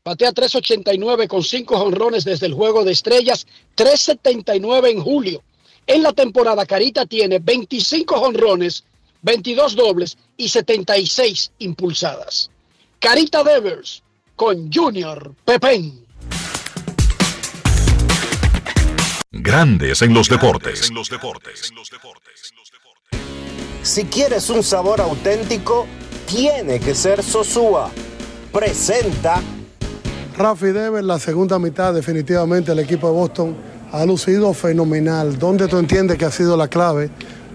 Batea 3.89 con 5 jonrones desde el juego de estrellas, 3.79 en julio. En la temporada, Carita tiene 25 jonrones, 22 dobles y 76 impulsadas. Carita Devers con Junior Pepén. Grandes en los deportes. Si quieres un sabor auténtico, tiene que ser Sosúa. Presenta Rafi Dever, la segunda mitad, definitivamente el equipo de Boston ha lucido fenomenal. ¿Dónde tú entiendes que ha sido la clave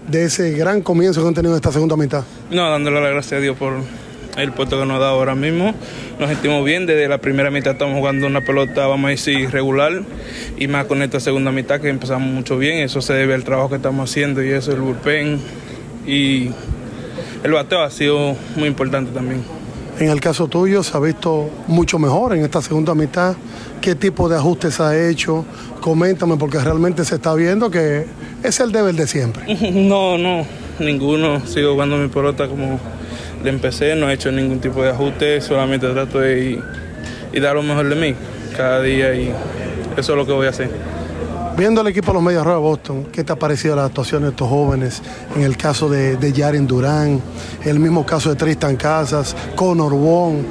de ese gran comienzo que han tenido en esta segunda mitad? No, dándole la gracia a Dios por el puesto que nos da ahora mismo. Nos sentimos bien, desde la primera mitad estamos jugando una pelota, vamos a decir, regular, y más con esta segunda mitad que empezamos mucho bien. Eso se debe al trabajo que estamos haciendo y eso, el bullpen. Y el bateo ha sido muy importante también. En el caso tuyo se ha visto mucho mejor en esta segunda mitad. ¿Qué tipo de ajustes ha hecho? Coméntame porque realmente se está viendo que es el deber de siempre. No, no, ninguno. Sigo jugando mi pelota como le empecé, no he hecho ningún tipo de ajuste, solamente trato de y dar lo mejor de mí cada día y eso es lo que voy a hacer. Viendo el equipo de los Medias Rojas de Boston, ¿qué te ha parecido la actuación de estos jóvenes? En el caso de, de Jaren Durán, el mismo caso de Tristan Casas, Conor Wong,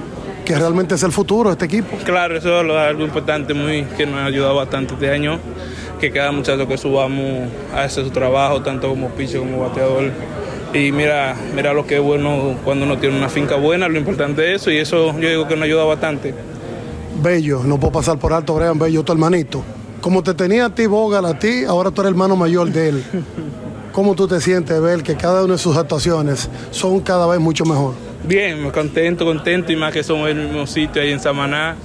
que realmente es el futuro de este equipo. Claro, eso es algo importante muy, que nos ha ayudado bastante este año, que cada muchacho que subamos hace su trabajo, tanto como piche como bateador. Y mira, mira lo que es bueno cuando uno tiene una finca buena, lo importante es eso, y eso yo digo que nos ayuda bastante. Bello, no puedo pasar por alto, Brian Bello, tu hermanito Como te tenía a ti Bogal, a ti, ahora tú eres hermano mayor de él. ¿Cómo tú te sientes ver que cada una de sus actuaciones son cada vez mucho mejor? Bien, contento, contento y más que somos el mismo sitio ahí en Samaná.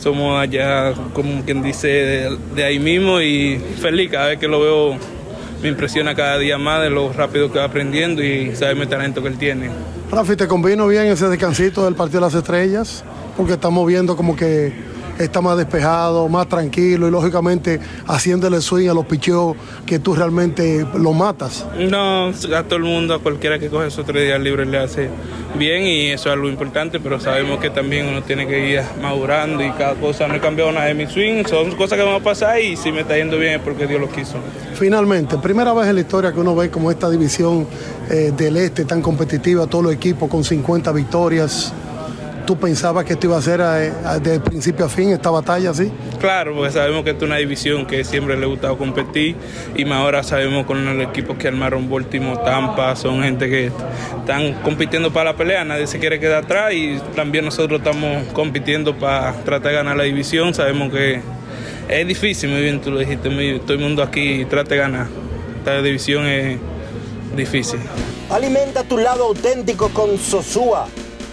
Somos allá, como quien dice, de, de ahí mismo y feliz cada vez que lo veo. Me impresiona cada día más de lo rápido que va aprendiendo y sabe el talento que él tiene. Rafi, ¿te convino bien ese descansito del Partido de las Estrellas? Porque estamos viendo como que está más despejado, más tranquilo y lógicamente haciéndole swing a los picheos que tú realmente lo matas. No, a todo el mundo, a cualquiera que coge esos tres días libres le hace bien y eso es lo importante, pero sabemos que también uno tiene que ir madurando y cada cosa, no he cambiado nada de mi swing, son cosas que van a pasar y si me está yendo bien es porque Dios lo quiso. Finalmente, primera vez en la historia que uno ve como esta división eh, del este tan competitiva, todos los equipos con 50 victorias. ¿Tú pensabas que esto iba a ser eh, de principio a fin esta batalla así? Claro, porque sabemos que esta es una división que siempre le ha gustado competir y más ahora sabemos con los equipos que armaron Baltimore, Tampa, son gente que están compitiendo para la pelea, nadie se quiere quedar atrás y también nosotros estamos compitiendo para tratar de ganar la división, sabemos que es difícil, muy bien tú lo dijiste, muy- todo el mundo aquí trata de ganar, esta división es difícil. Alimenta tu lado auténtico con Sosúa.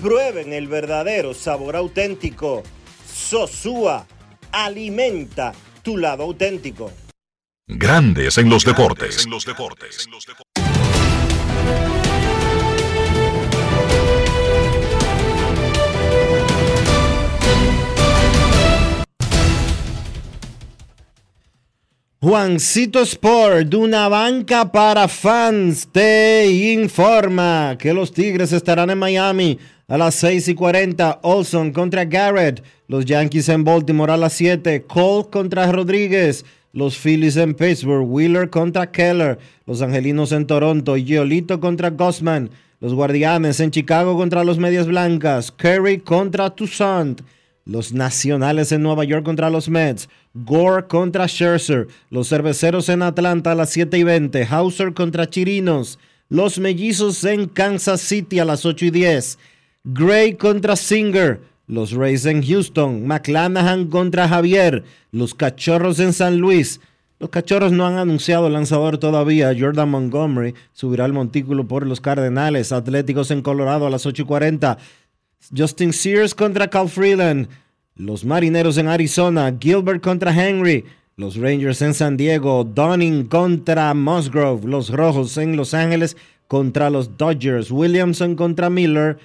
prueben el verdadero sabor auténtico. Sosúa alimenta tu lado auténtico. Grandes en los deportes. Juancito Sport, de una banca para fans, te informa que los Tigres estarán en Miami a las 6 y 40. Olson contra Garrett. Los Yankees en Baltimore a las 7. Cole contra Rodríguez. Los Phillies en Pittsburgh. Wheeler contra Keller. Los Angelinos en Toronto. Giolito contra Gossman. Los Guardianes en Chicago contra los Medias Blancas. Curry contra Toussaint. Los Nacionales en Nueva York contra los Mets. Gore contra Scherzer. Los Cerveceros en Atlanta a las 7 y 20. Hauser contra Chirinos. Los Mellizos en Kansas City a las 8 y 10. Gray contra Singer. Los Rays en Houston. McClanahan contra Javier. Los Cachorros en San Luis. Los Cachorros no han anunciado lanzador todavía. Jordan Montgomery subirá al montículo por los Cardenales. Atléticos en Colorado a las 8 y 40. Justin Sears contra Cal Freeland. Los Marineros en Arizona. Gilbert contra Henry. Los Rangers en San Diego. Dunning contra Musgrove. Los Rojos en Los Ángeles contra los Dodgers. Williamson contra Miller.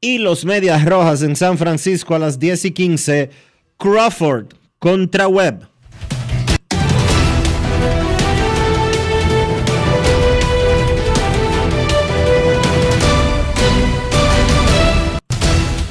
Y los Medias Rojas en San Francisco a las 10 y 15. Crawford contra Webb.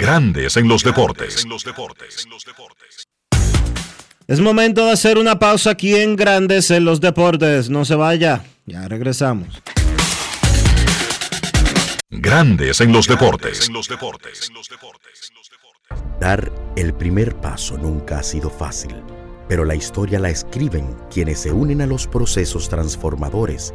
Grandes en los deportes. Es momento de hacer una pausa aquí en Grandes en los Deportes. No se vaya, ya regresamos. Grandes en los deportes. Dar el primer paso nunca ha sido fácil, pero la historia la escriben quienes se unen a los procesos transformadores,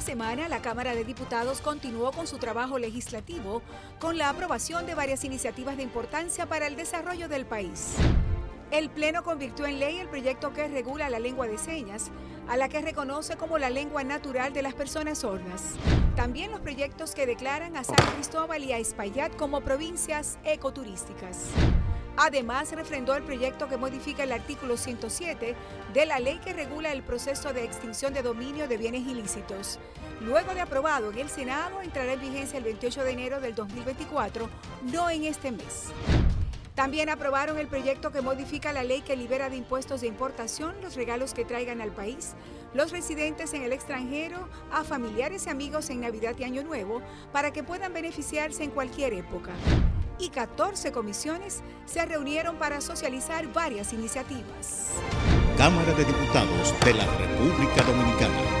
Esta semana la Cámara de Diputados continuó con su trabajo legislativo con la aprobación de varias iniciativas de importancia para el desarrollo del país. El Pleno convirtió en ley el proyecto que regula la lengua de señas, a la que reconoce como la lengua natural de las personas sordas. También los proyectos que declaran a San Cristóbal y a Espaillat como provincias ecoturísticas. Además, refrendó el proyecto que modifica el artículo 107 de la ley que regula el proceso de extinción de dominio de bienes ilícitos. Luego de aprobado en el Senado, entrará en vigencia el 28 de enero del 2024, no en este mes. También aprobaron el proyecto que modifica la ley que libera de impuestos de importación los regalos que traigan al país los residentes en el extranjero a familiares y amigos en Navidad y Año Nuevo para que puedan beneficiarse en cualquier época y 14 comisiones se reunieron para socializar varias iniciativas. Cámara de Diputados de la República Dominicana.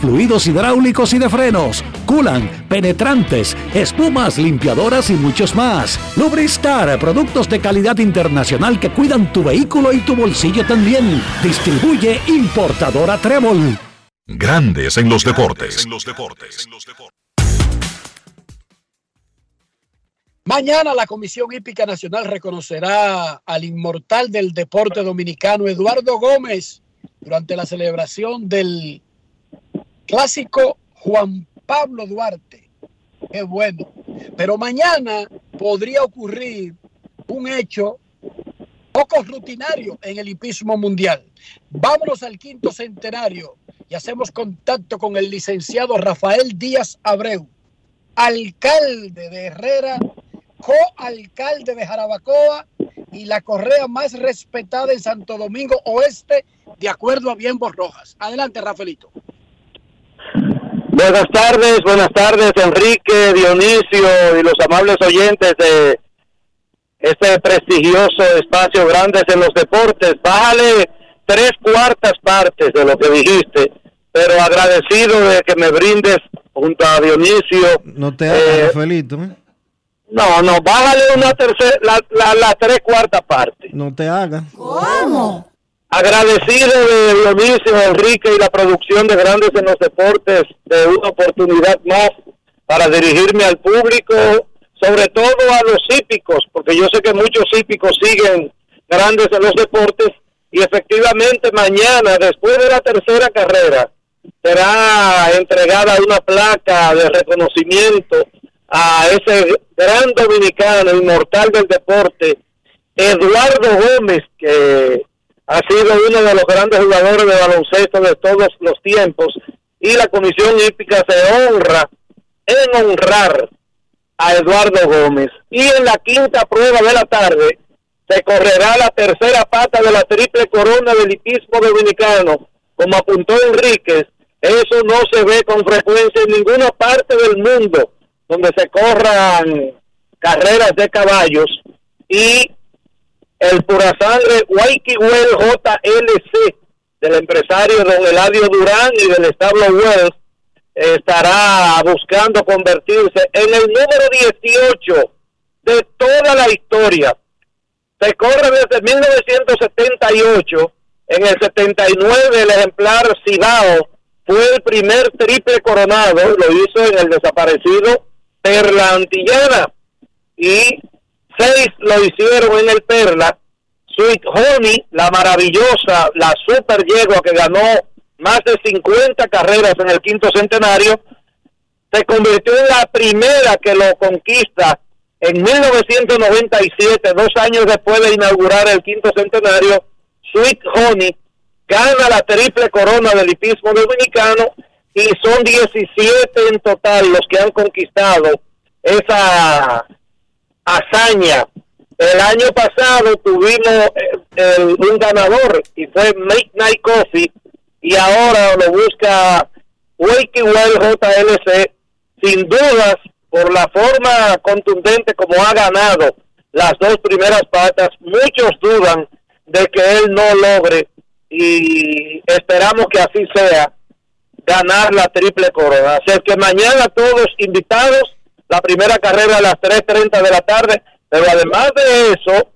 fluidos hidráulicos y de frenos, culan, penetrantes, espumas, limpiadoras y muchos más. Lubristar, productos de calidad internacional que cuidan tu vehículo y tu bolsillo también. Distribuye importadora Trébol. Grandes en los deportes. Mañana la Comisión Hípica Nacional reconocerá al inmortal del deporte dominicano Eduardo Gómez durante la celebración del clásico Juan Pablo Duarte. Qué bueno. Pero mañana podría ocurrir un hecho poco rutinario en el hipismo mundial. Vámonos al quinto centenario y hacemos contacto con el licenciado Rafael Díaz Abreu, alcalde de Herrera, coalcalde de Jarabacoa y la correa más respetada en Santo Domingo Oeste, de acuerdo a Bienbo Rojas. Adelante, Rafaelito. Buenas tardes, buenas tardes Enrique, Dionisio y los amables oyentes de este prestigioso espacio Grandes en los Deportes. Bájale tres cuartas partes de lo que dijiste, pero agradecido de que me brindes junto a Dionisio. No te hagas, eh, ¿eh? No, no, bájale una tercera, la, la, la tres cuartas partes. No te hagas. ¿Cómo? Agradecido de Dionisio, Enrique y la producción de Grandes en los Deportes de una oportunidad más para dirigirme al público, sobre todo a los hípicos, porque yo sé que muchos hípicos siguen Grandes en los Deportes y efectivamente mañana, después de la tercera carrera, será entregada una placa de reconocimiento a ese gran dominicano, inmortal del deporte, Eduardo Gómez, que ha sido uno de los grandes jugadores de baloncesto de todos los tiempos, y la Comisión Hípica se honra en honrar a Eduardo Gómez. Y en la quinta prueba de la tarde se correrá la tercera pata de la triple corona del hipismo dominicano, como apuntó Enríquez. Eso no se ve con frecuencia en ninguna parte del mundo donde se corran carreras de caballos y el pura sangre Well JLC del empresario don Eladio Durán y del establo Wells estará buscando convertirse en el número 18 de toda la historia. Se corre desde 1978. En el 79 el ejemplar Cibao fue el primer triple coronado, lo hizo en el desaparecido Perla Antillana y seis lo hicieron en el Perla. Sweet Honey, la maravillosa, la super yegua que ganó más de 50 carreras en el quinto centenario, se convirtió en la primera que lo conquista en 1997, dos años después de inaugurar el quinto centenario. Sweet Honey gana la triple corona del hipismo dominicano y son 17 en total los que han conquistado esa hazaña. El año pasado tuvimos eh, un ganador y fue Make Night Coffee y ahora lo busca Wakey Well JLC sin dudas por la forma contundente como ha ganado las dos primeras patas muchos dudan de que él no logre y esperamos que así sea ganar la triple corona. Así que mañana todos invitados, la primera carrera a las 3.30 de la tarde, pero además de eso,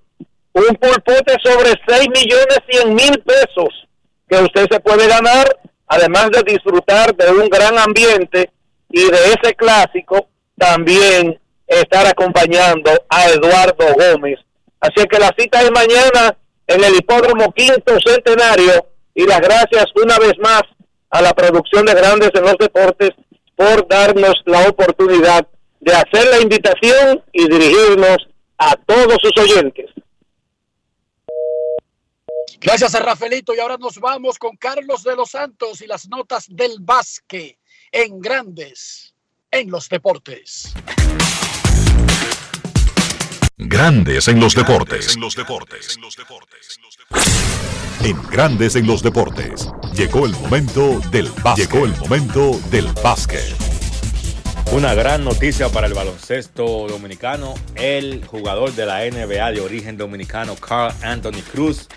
un pulpote sobre 6 millones 100 mil pesos que usted se puede ganar, además de disfrutar de un gran ambiente y de ese clásico, también estar acompañando a Eduardo Gómez. Así que la cita es mañana en el hipódromo quinto centenario y las gracias una vez más a la producción de Grandes en los Deportes por darnos la oportunidad de hacer la invitación y dirigirnos a todos sus oyentes. Gracias a Rafaelito y ahora nos vamos con Carlos de los Santos y las notas del básquet en Grandes en los Deportes. Grandes en los deportes. En Grandes en los deportes. Llegó el momento del básquet. Llegó el momento del básquet. Una gran noticia para el baloncesto dominicano. El jugador de la NBA de origen dominicano, Carl Anthony Cruz,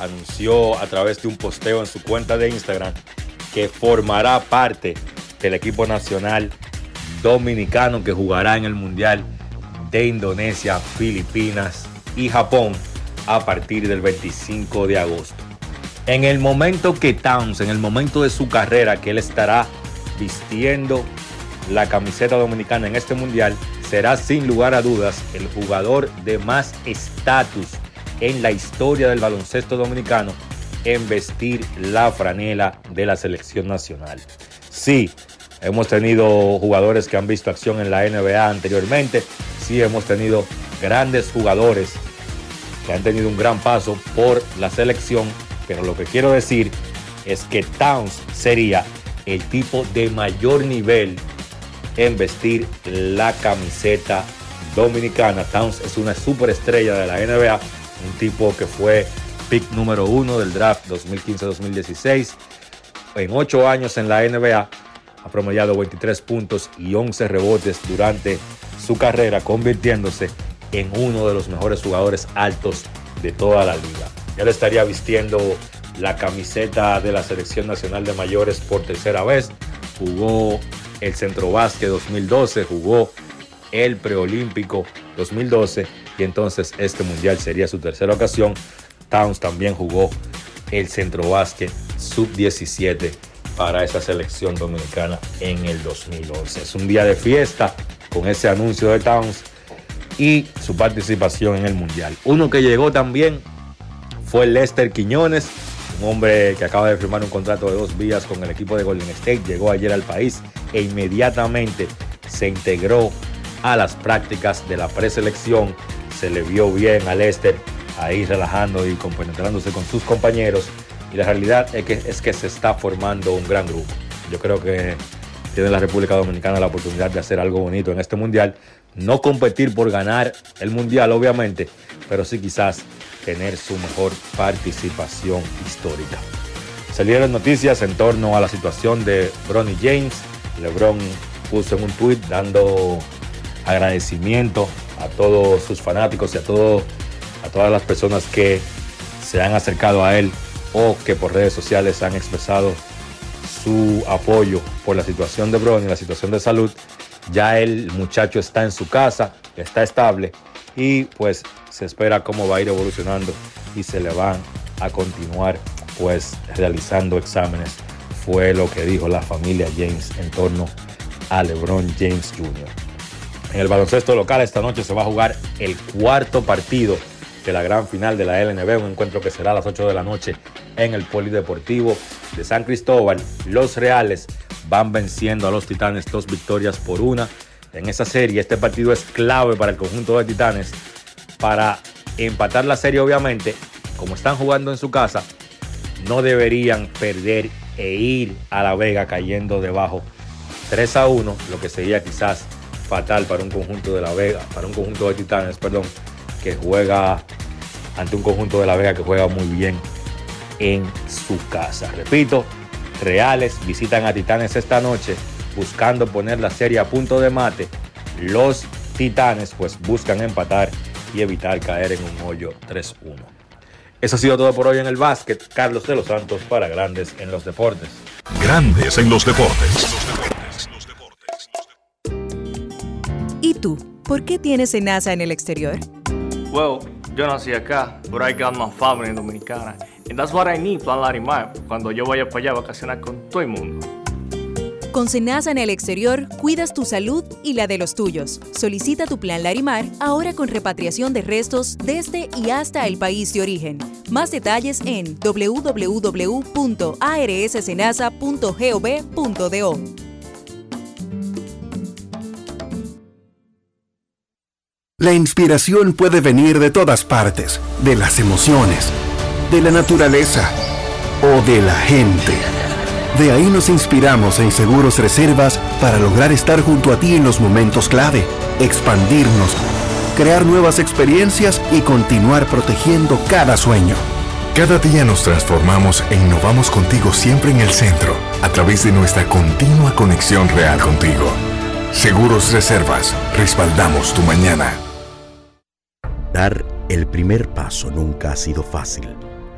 anunció a través de un posteo en su cuenta de Instagram que formará parte del equipo nacional dominicano que jugará en el Mundial de Indonesia, Filipinas y Japón a partir del 25 de agosto. En el momento que Towns, en el momento de su carrera, que él estará vistiendo la camiseta dominicana en este mundial, será sin lugar a dudas el jugador de más estatus en la historia del baloncesto dominicano en vestir la franela de la selección nacional. Sí, hemos tenido jugadores que han visto acción en la NBA anteriormente, sí hemos tenido grandes jugadores que han tenido un gran paso por la selección, pero lo que quiero decir es que Towns sería el tipo de mayor nivel en vestir la camiseta dominicana. Towns es una superestrella de la NBA, un tipo que fue pick número uno del draft 2015-2016. En ocho años en la NBA ha promediado 23 puntos y 11 rebotes durante su carrera, convirtiéndose en uno de los mejores jugadores altos de toda la liga. Él estaría vistiendo la camiseta de la Selección Nacional de Mayores por tercera vez. Jugó el Centro Básquet 2012, jugó el Preolímpico 2012 y entonces este mundial sería su tercera ocasión. Towns también jugó el Centro Básquet Sub-17 para esa selección dominicana en el 2011. Es un día de fiesta con ese anuncio de Towns y su participación en el Mundial. Uno que llegó también fue Lester Quiñones, un hombre que acaba de firmar un contrato de dos vías con el equipo de Golden State, llegó ayer al país e inmediatamente se integró a las prácticas de la preselección. Se le vio bien a Lester ahí relajando y compenetrándose con sus compañeros. Y la realidad es que, es que se está formando un gran grupo. Yo creo que tiene la República Dominicana la oportunidad de hacer algo bonito en este mundial. No competir por ganar el mundial, obviamente, pero sí quizás tener su mejor participación histórica. Salieron noticias en torno a la situación de Bronny James. LeBron puso en un tweet dando agradecimiento a todos sus fanáticos y a, todo, a todas las personas que se han acercado a él o que por redes sociales han expresado su apoyo por la situación de Bronny, la situación de salud. Ya el muchacho está en su casa, está estable y pues se espera cómo va a ir evolucionando y se le van a continuar pues realizando exámenes. Fue lo que dijo la familia James en torno a LeBron James Jr. En el baloncesto local esta noche se va a jugar el cuarto partido de la gran final de la LNB, un encuentro que será a las 8 de la noche en el Polideportivo de San Cristóbal. Los Reales van venciendo a los Titanes dos victorias por una en esa serie. Este partido es clave para el conjunto de Titanes para empatar la serie, obviamente. Como están jugando en su casa, no deberían perder e ir a La Vega cayendo debajo 3 a 1, lo que sería quizás fatal para un conjunto de La Vega, para un conjunto de Titanes, perdón, que juega ante un conjunto de La Vega que juega muy bien en su casa. Repito, Reales visitan a Titanes esta noche buscando poner la serie a punto de mate. Los Titanes pues buscan empatar y evitar caer en un hoyo 3-1. Eso ha sido todo por hoy en el básquet. Carlos de los Santos para Grandes en los Deportes. Grandes en los Deportes. ¿Y tú? ¿Por qué tienes NASA en el exterior? Well, yo nací acá, but I got my family dominicana. And that's what I need, Plan Larimar, cuando yo vaya para allá a vacacionar con todo el mundo. Con Senasa en el exterior, cuidas tu salud y la de los tuyos. Solicita tu plan Larimar ahora con repatriación de restos desde y hasta el país de origen. Más detalles en www.arssenasa.gov.do. La inspiración puede venir de todas partes, de las emociones, de la naturaleza o de la gente. De ahí nos inspiramos en Seguros Reservas para lograr estar junto a ti en los momentos clave, expandirnos, crear nuevas experiencias y continuar protegiendo cada sueño. Cada día nos transformamos e innovamos contigo siempre en el centro, a través de nuestra continua conexión real contigo. Seguros Reservas, respaldamos tu mañana. Dar el primer paso nunca ha sido fácil,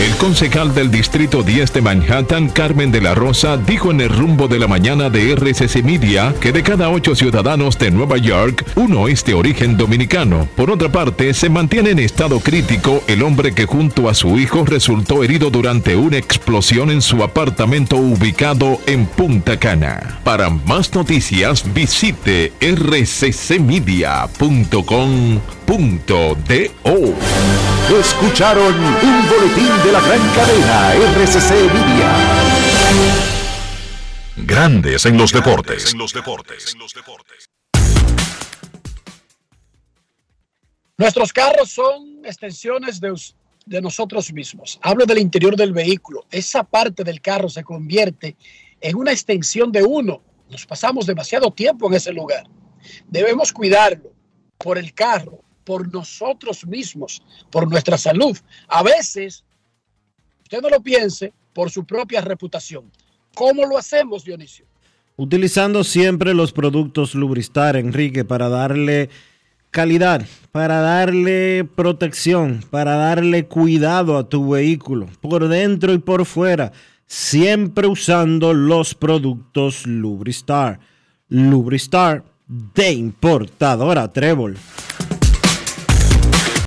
El concejal del Distrito 10 de Manhattan, Carmen de la Rosa, dijo en el rumbo de la mañana de RCC Media que de cada ocho ciudadanos de Nueva York, uno es de origen dominicano. Por otra parte, se mantiene en estado crítico el hombre que junto a su hijo resultó herido durante una explosión en su apartamento ubicado en Punta Cana. Para más noticias, visite rccmedia.com.do. Escucharon un boletín de la gran cadena RCC Media. Grandes en los deportes. Nuestros carros son extensiones de, de nosotros mismos. Hablo del interior del vehículo. Esa parte del carro se convierte en una extensión de uno. Nos pasamos demasiado tiempo en ese lugar. Debemos cuidarlo por el carro, por nosotros mismos, por nuestra salud. A veces, usted no lo piense, por su propia reputación. ¿Cómo lo hacemos, Dionisio? Utilizando siempre los productos Lubristar, Enrique, para darle calidad, para darle protección, para darle cuidado a tu vehículo, por dentro y por fuera, siempre usando los productos Lubristar. Lubristar de importadora Trébol.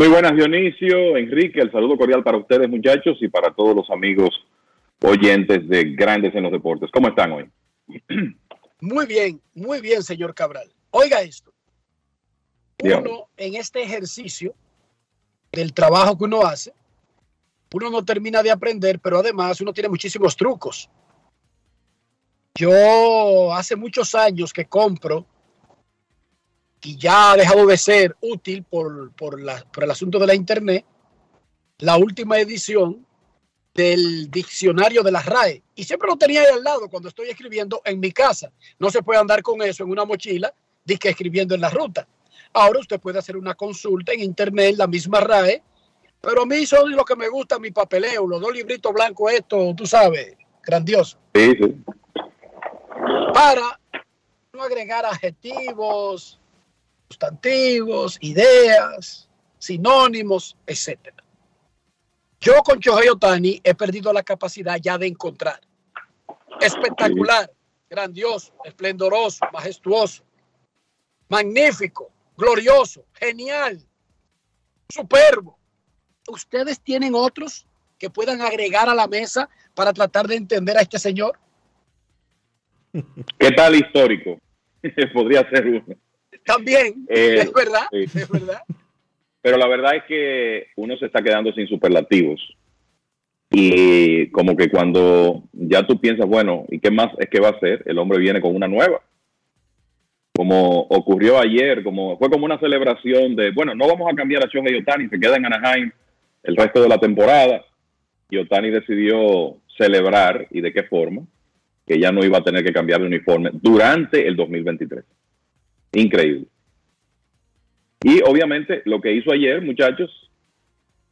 Muy buenas, Dionisio, Enrique, el saludo cordial para ustedes, muchachos, y para todos los amigos oyentes de Grandes en los Deportes. ¿Cómo están hoy? Muy bien, muy bien, señor Cabral. Oiga esto. Uno en este ejercicio del trabajo que uno hace, uno no termina de aprender, pero además uno tiene muchísimos trucos. Yo hace muchos años que compro y ya ha dejado de ser útil por, por, la- por el asunto de la internet, la última edición del diccionario de la RAE. Y siempre lo tenía ahí al lado cuando estoy escribiendo en mi casa. No se puede andar con eso en una mochila, que escribiendo en la ruta. Ahora usted puede hacer una consulta en internet, la misma RAE, pero a mí son lo que me gusta, mi papeleo, los dos libritos blancos, esto, tú sabes, grandioso. Sí, sí. Para no agregar adjetivos, sustantivos, ideas, sinónimos, etcétera. Yo con Shohei Otani he perdido la capacidad ya de encontrar. Espectacular, grandioso, esplendoroso, majestuoso, magnífico, glorioso, genial, superbo. ¿Ustedes tienen otros que puedan agregar a la mesa para tratar de entender a este señor? ¿Qué tal histórico? Podría ser uno. También, Eh, es verdad, sí. es verdad. Pero la verdad es que uno se está quedando sin superlativos. Y como que cuando ya tú piensas, bueno, ¿y qué más es que va a hacer? El hombre viene con una nueva. Como ocurrió ayer, como fue como una celebración de, bueno, no vamos a cambiar a Shohei Otani, se queda en Anaheim el resto de la temporada. Y Otani decidió celebrar, ¿y de qué forma? Que ya no iba a tener que cambiar de uniforme durante el 2023. Increíble. Y obviamente lo que hizo ayer, muchachos,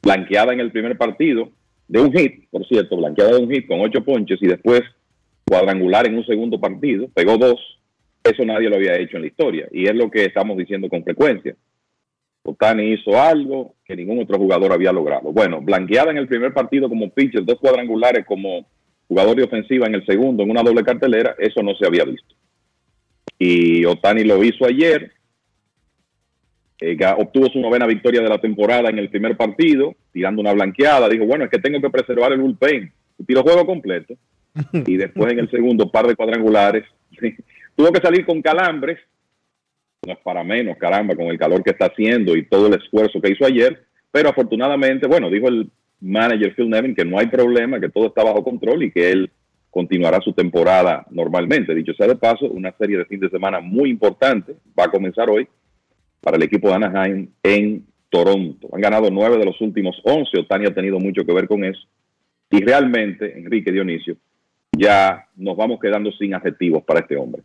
blanqueada en el primer partido, de un hit, por cierto, blanqueada de un hit con ocho ponches y después cuadrangular en un segundo partido, pegó dos, eso nadie lo había hecho en la historia. Y es lo que estamos diciendo con frecuencia. Otani hizo algo que ningún otro jugador había logrado. Bueno, blanqueada en el primer partido como pitcher, dos cuadrangulares como jugador de ofensiva en el segundo, en una doble cartelera, eso no se había visto. Y Otani lo hizo ayer, eh, obtuvo su novena victoria de la temporada en el primer partido, tirando una blanqueada. Dijo, bueno, es que tengo que preservar el bullpen. Y tiró juego completo. Y después en el segundo, par de cuadrangulares. Tuvo que salir con calambres. No es para menos, caramba, con el calor que está haciendo y todo el esfuerzo que hizo ayer. Pero afortunadamente, bueno, dijo el manager Phil Nevin que no hay problema, que todo está bajo control y que él continuará su temporada normalmente. Dicho sea de paso, una serie de fin de semana muy importante va a comenzar hoy para el equipo de Anaheim en Toronto. Han ganado nueve de los últimos once. Otani ha tenido mucho que ver con eso. Y realmente, Enrique Dionisio, ya nos vamos quedando sin adjetivos para este hombre.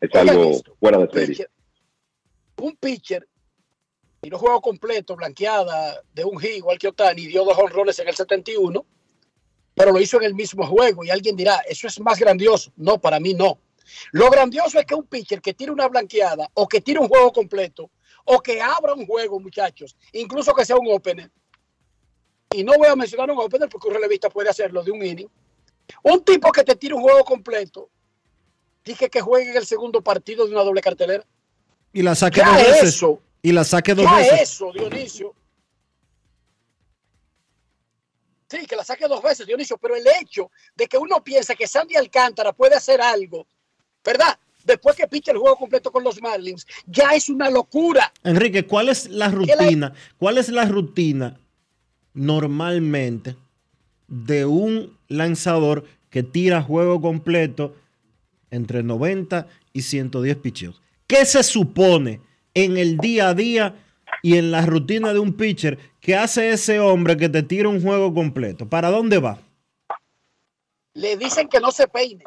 Es algo fuera de serie. pitcher- Un pitcher y no juego completo, blanqueada de un hit, igual que Otani, dio dos honrones en el 71, pero lo hizo en el mismo juego. Y alguien dirá, eso es más grandioso. No, para mí no. Lo grandioso es que un pitcher que tire una blanqueada o que tire un juego completo o que abra un juego, muchachos, incluso que sea un opener. Y no voy a mencionar un opener porque un relevista puede hacerlo de un inning. Un tipo que te tire un juego completo, dije que juegue en el segundo partido de una doble cartelera. Y la saque Ya dos veces. eso. Y la saque dos Ya veces. eso, Dionisio. Sí, que la saque dos veces, Dionisio, pero el hecho de que uno piensa que Sandy Alcántara puede hacer algo, ¿verdad? Después que piche el juego completo con los Marlins, ya es una locura. Enrique, ¿cuál es la rutina? ¿Cuál es la rutina normalmente de un lanzador que tira juego completo entre 90 y 110 picheos? ¿Qué se supone en el día a día y en la rutina de un pitcher que hace ese hombre que te tira un juego completo? ¿Para dónde va? Le dicen que no se peine.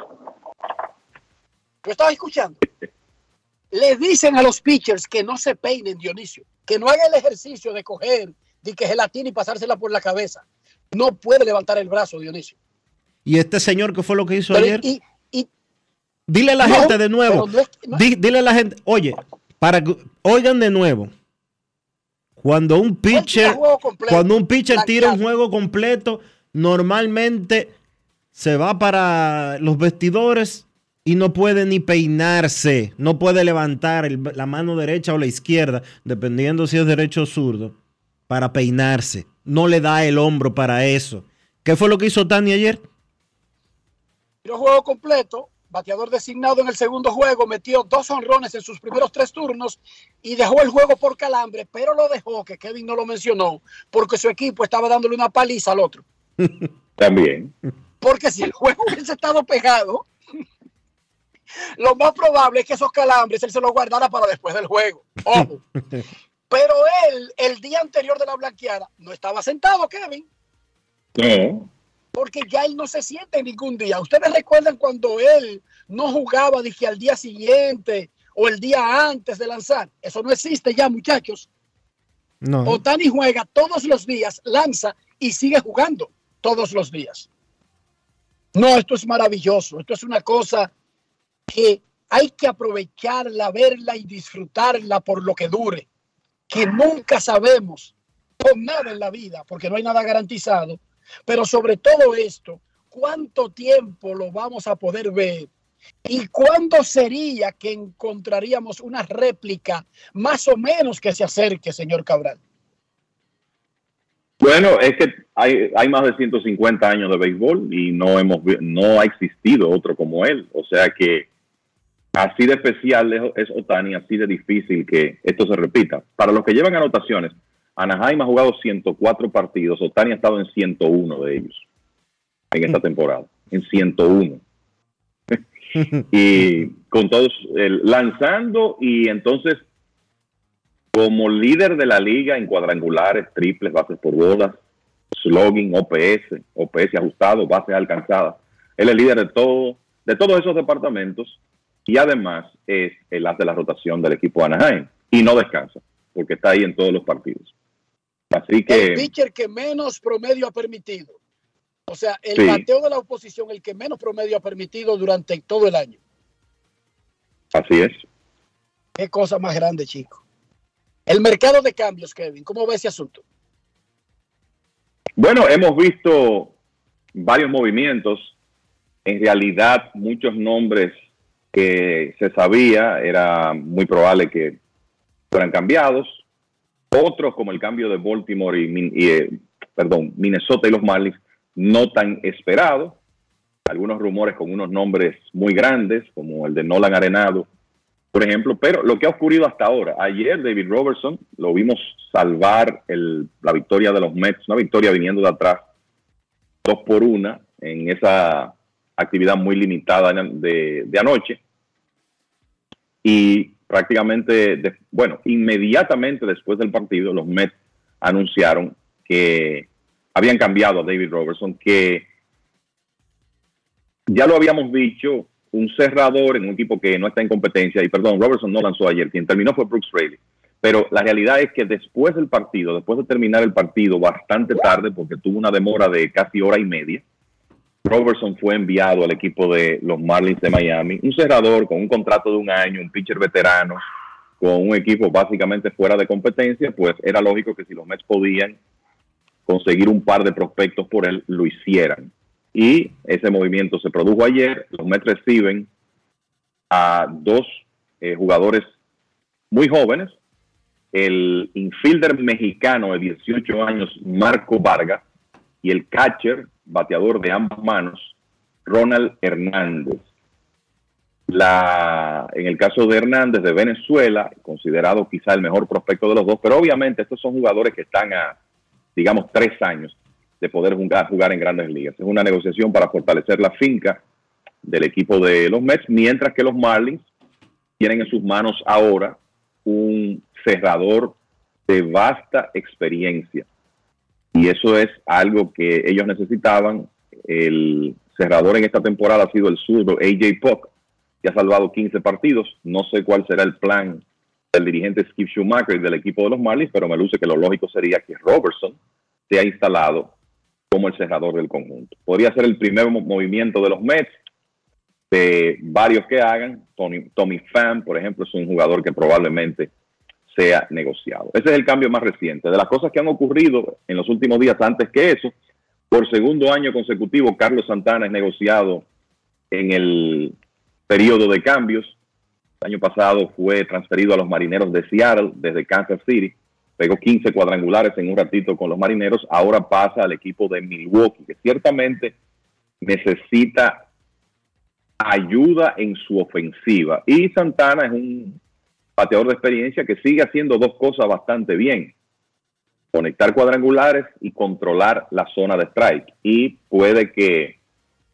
¿Tú estabas escuchando? Le dicen a los pitchers que no se peinen, Dionisio, que no haga el ejercicio de coger, de que gelatina y pasársela por la cabeza. No puede levantar el brazo, Dionisio. ¿Y este señor qué fue lo que hizo Pero, ayer? y- Dile a la No, gente de nuevo. pero no es- no- Di- dile a la gente, oye, para que oigan de nuevo. Cuando un pitcher, cuando un pitcher tira un juego completo, normalmente se va para los vestidores y no puede ni peinarse, no puede levantar el- la mano derecha o la izquierda, dependiendo si es derecho o zurdo, para peinarse. No le da el hombro para eso. ¿Qué fue lo que hizo Tani ayer? tiró juego completo, bateador designado en el segundo juego, metió dos honrones en sus primeros tres turnos y dejó el juego por calambre, pero lo dejó, que Kevin no lo mencionó, porque su equipo estaba dándole una paliza al otro. También. Porque si el juego hubiese estado pegado, lo más probable es que esos calambres él se los guardara para después del juego. Ojo. Pero él, el día anterior de la blanqueada, no estaba sentado, Kevin. No. Porque ya él no se siente ningún día. Ustedes recuerdan cuando él no jugaba, dije al día siguiente o el día antes de lanzar. Eso no existe ya, muchachos. No. Otani juega todos los días, lanza y sigue jugando todos los días. No, esto es maravilloso. Esto es una cosa que hay que aprovecharla, verla y disfrutarla por lo que dure. Que nunca sabemos con nada en la vida, porque no hay nada garantizado. Pero sobre todo esto, ¿cuánto tiempo lo vamos a poder ver? ¿Y cuándo sería que encontraríamos una réplica más o menos que se acerque, señor Cabral? Bueno, es que hay, más de 150 años de béisbol y no hemos no ha existido otro como él. O sea que así de especial es, es Otani, así de difícil que esto se repita. Para los que llevan anotaciones, Anaheim ha jugado 104 partidos, Otani ha estado en 101 de ellos en esta temporada, en 101. y con todos el- lanzando y entonces como líder de la liga en cuadrangulares, triples, bases por bolas, slugging, OPS, OPS ajustado, bases alcanzadas. Él es líder de todo, de todos esos departamentos y además es el as de la rotación del equipo de Anaheim y no descansa porque está ahí en todos los partidos. Así El que pitcher que menos promedio ha permitido. O sea, el Sí. bateo de la oposición, el que menos promedio ha permitido durante todo el año. así es. Qué cosa más grande, chico. El mercado de cambios, Kevin, ¿cómo ve ese asunto? Bueno, hemos visto varios movimientos. En realidad, muchos nombres que se sabía era muy probable que fueran cambiados. Otros, como el cambio de Baltimore y, y, eh, perdón, Minnesota y los Marlins, no tan esperado. Algunos rumores con unos nombres muy grandes, como el de Nolan Arenado, por ejemplo. Pero lo que ha ocurrido hasta ahora, ayer David Robertson lo vimos salvar el- la victoria de los Mets, una victoria viniendo de atrás, dos por una, en esa actividad muy limitada de, de anoche. Y prácticamente, bueno, inmediatamente después del partido, los Mets anunciaron que habían cambiado a David Robertson, que ya lo habíamos dicho, un cerrador en un equipo que no está en competencia, y perdón, Robertson no lanzó ayer, quien terminó fue Brooks Raley. Pero la realidad es que después del partido, después de terminar el partido bastante tarde, porque tuvo una demora de casi hora y media, Robertson fue enviado al equipo de los Marlins de Miami, un cerrador con un contrato de un año, un pitcher veterano, con un equipo básicamente fuera de competencia, pues era lógico que si los Mets podían conseguir un par de prospectos por él, lo hicieran. Y ese movimiento se produjo ayer. Los Mets reciben a dos eh, jugadores muy jóvenes. El infielder mexicano de 18 años, Marco Vargas, y el catcher, bateador de ambas manos, Ronald Hernández. La, en el caso de Hernández de Venezuela, considerado quizá el mejor prospecto de los dos, pero obviamente estos son jugadores que están a, digamos, tres años de poder jugar, jugar en grandes ligas. Es una negociación para fortalecer la finca del equipo de los Mets, mientras que los Marlins tienen en sus manos ahora un cerrador de vasta experiencia. Y eso es algo que ellos necesitaban. El cerrador en esta temporada ha sido el zurdo AJ Puck, que ha salvado 15 partidos. No sé cuál será el plan del dirigente Skip Schumacher y del equipo de los Marlins, pero me luce que lo lógico sería que Robertson sea instalado como el cerrador del conjunto. Podría ser el primer movimiento de los Mets, de varios que hagan. Tony, Tommy Pham, por ejemplo, es un jugador que probablemente sea negociado. Ese es el cambio más reciente. De las cosas que han ocurrido en los últimos días antes que eso, por segundo año consecutivo, Carlos Santana es negociado en el periodo de cambios. El año pasado fue transferido a los marineros de Seattle desde Kansas City pegó 15 cuadrangulares en un ratito con los marineros, ahora pasa al equipo de Milwaukee, que ciertamente necesita ayuda en su ofensiva. Y Santana es un bateador de experiencia que sigue haciendo dos cosas bastante bien. Conectar cuadrangulares y controlar la zona de strike. Y puede que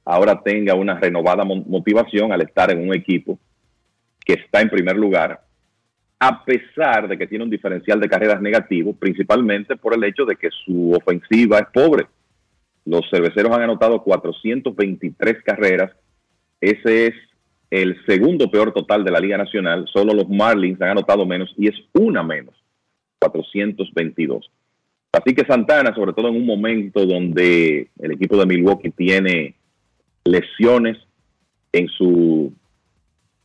ahora tenga una renovada motivación al estar en un equipo que está en primer lugar a pesar de que tiene un diferencial de carreras negativo, principalmente por el hecho de que su ofensiva es pobre. Los cerveceros han anotado 423 carreras. Ese es el segundo peor total de la Liga Nacional. Solo los Marlins han anotado menos y es una menos, 422. Así que Santana, sobre todo en un momento donde el equipo de Milwaukee tiene lesiones en su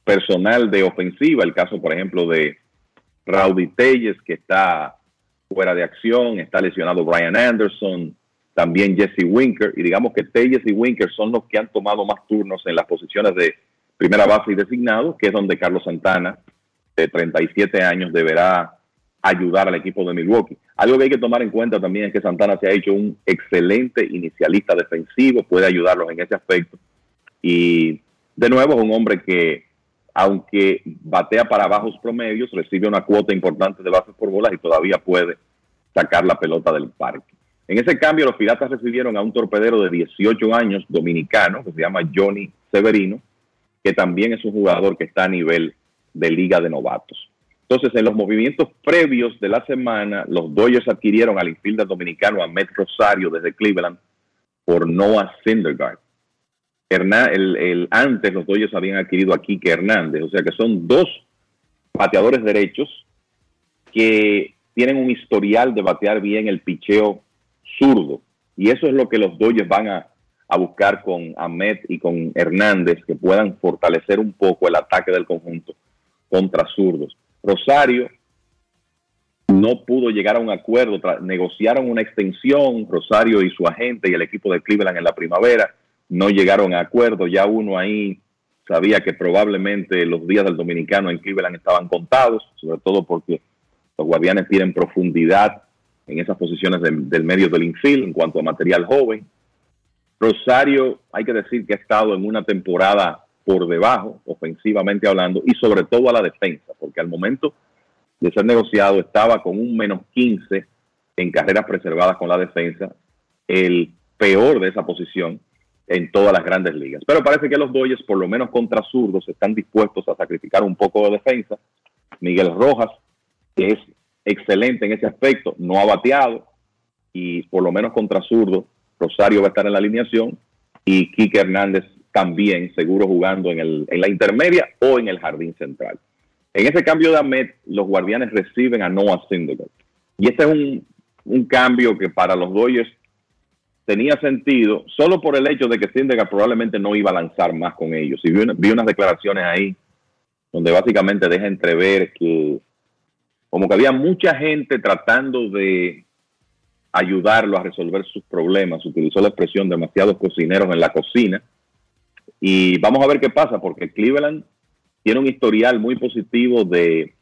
personal de ofensiva, el caso, por ejemplo, de Rowdy Telles, que está fuera de acción, está lesionado Brian Anderson, también Jesse Winker, y digamos que Telles y Winker son los que han tomado más turnos en las posiciones de primera base y designado, que es donde Carlos Santana, de 37 años, deberá ayudar al equipo de Milwaukee. Algo que hay que tomar en cuenta también es que Santana se ha hecho un excelente inicialista defensivo, puede ayudarlos en ese aspecto. Y de nuevo es un hombre que aunque batea para bajos promedios, recibe una cuota importante de bases por bolas y todavía puede sacar la pelota del parque. En ese cambio, los Piratas recibieron a un torpedero de 18 años dominicano que se llama Johnny Severino, que también es un jugador que está a nivel de liga de novatos. Entonces, en los movimientos previos de la semana, los Dodgers adquirieron al infielder dominicano Ahmed Rosario desde Cleveland por Noah Syndergaard el, antes los Dodgers habían adquirido a Kike Hernández, o sea que son dos bateadores derechos que tienen un historial de batear bien el picheo zurdo. Y eso es lo que los Dodgers van a, a buscar con Ahmed y con Hernández, que puedan fortalecer un poco el ataque del conjunto contra zurdos. Rosario no pudo llegar a un acuerdo, negociaron una extensión, Rosario y su agente y el equipo de Cleveland en la primavera no llegaron a acuerdo. Ya uno ahí sabía que probablemente los días del dominicano en Cleveland estaban contados, sobre todo porque los guardianes tienen profundidad en esas posiciones del medio del infield en cuanto a material joven. Rosario, hay que decir que ha estado en una temporada por debajo, ofensivamente hablando, y sobre todo a la defensa, porque al momento de ser negociado estaba con un menos 15 en carreras preservadas con la defensa, el peor de esa posición en todas las grandes ligas. Pero parece que los Dodgers, por lo menos contra zurdos, están dispuestos a sacrificar un poco de defensa. Miguel Rojas, que es excelente en ese aspecto, no ha bateado y por lo menos contra zurdo, Rosario va a estar en la alineación y Kike Hernández también seguro jugando en, el, en la intermedia o en el jardín central. En ese cambio de Ahmed, los guardianes reciben a Noah Syndergaard. Y este es un, un cambio que para los Dodgers tenía sentido solo por el hecho de que Syndergaard probablemente no iba a lanzar más con ellos. Y vi, una- vi unas declaraciones ahí donde básicamente deja entrever que como que había mucha gente tratando de ayudarlo a resolver sus problemas. Utilizó la expresión demasiados cocineros en la cocina. Y vamos a ver qué pasa, porque Cleveland tiene un historial muy positivo de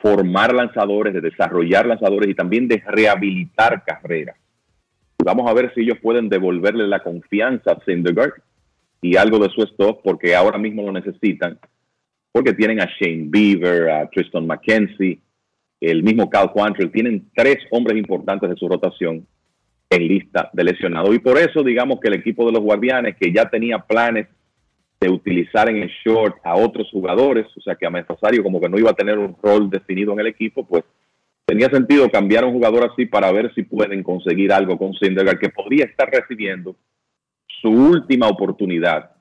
formar lanzadores, de desarrollar lanzadores y también de rehabilitar carreras. Vamos a ver si ellos pueden devolverle la confianza a Syndergaard y algo de su stock, porque ahora mismo lo necesitan, porque tienen a Shane Beaver, a Tristan McKenzie, el mismo Cal Quantrill, tienen tres hombres importantes de su rotación en lista de lesionados. Y por eso, digamos que el equipo de los Guardianes, que ya tenía planes de utilizar en el short a otros jugadores, o sea que a Rosario como que no iba a tener un rol definido en el equipo, pues tenía sentido cambiar a un jugador así para ver si pueden conseguir algo con Syndergaard, que podría estar recibiendo su última oportunidad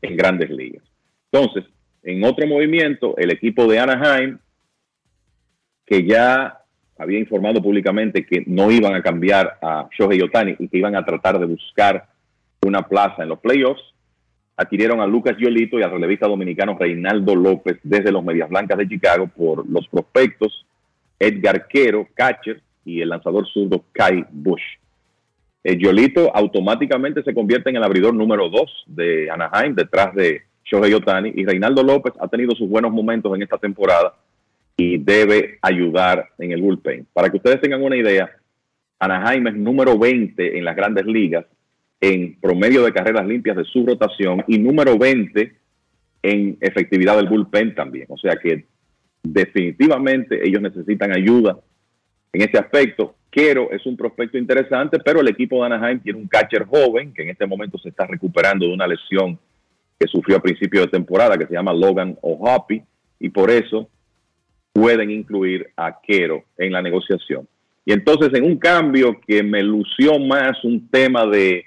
en grandes ligas. Entonces, en otro movimiento, el equipo de Anaheim, que ya había informado públicamente que no iban a cambiar a Shohei Otani y que iban a tratar de buscar una plaza en los playoffs, adquirieron a Lucas Yolito y al relevista dominicano Reinaldo López desde los Medias Blancas de Chicago por los prospectos Edgar Quero, catcher, y el lanzador zurdo Kai Bush. El Yolito automáticamente se convierte en el abridor número 2 de Anaheim, detrás de Shohei Otani, y Reinaldo López ha tenido sus buenos momentos en esta temporada y debe ayudar en el bullpen. Para que ustedes tengan una idea, Anaheim es número 20 en las grandes ligas en promedio de carreras limpias de su rotación y número 20 en efectividad del bullpen también. O sea que definitivamente ellos necesitan ayuda en ese aspecto. Quero es un prospecto interesante, pero el equipo de Anaheim tiene un catcher joven que en este momento se está recuperando de una lesión que sufrió a principio de temporada, que se llama Logan O'Hoppy, y por eso pueden incluir a Quero en la negociación. Y entonces en un cambio que me lució más un tema de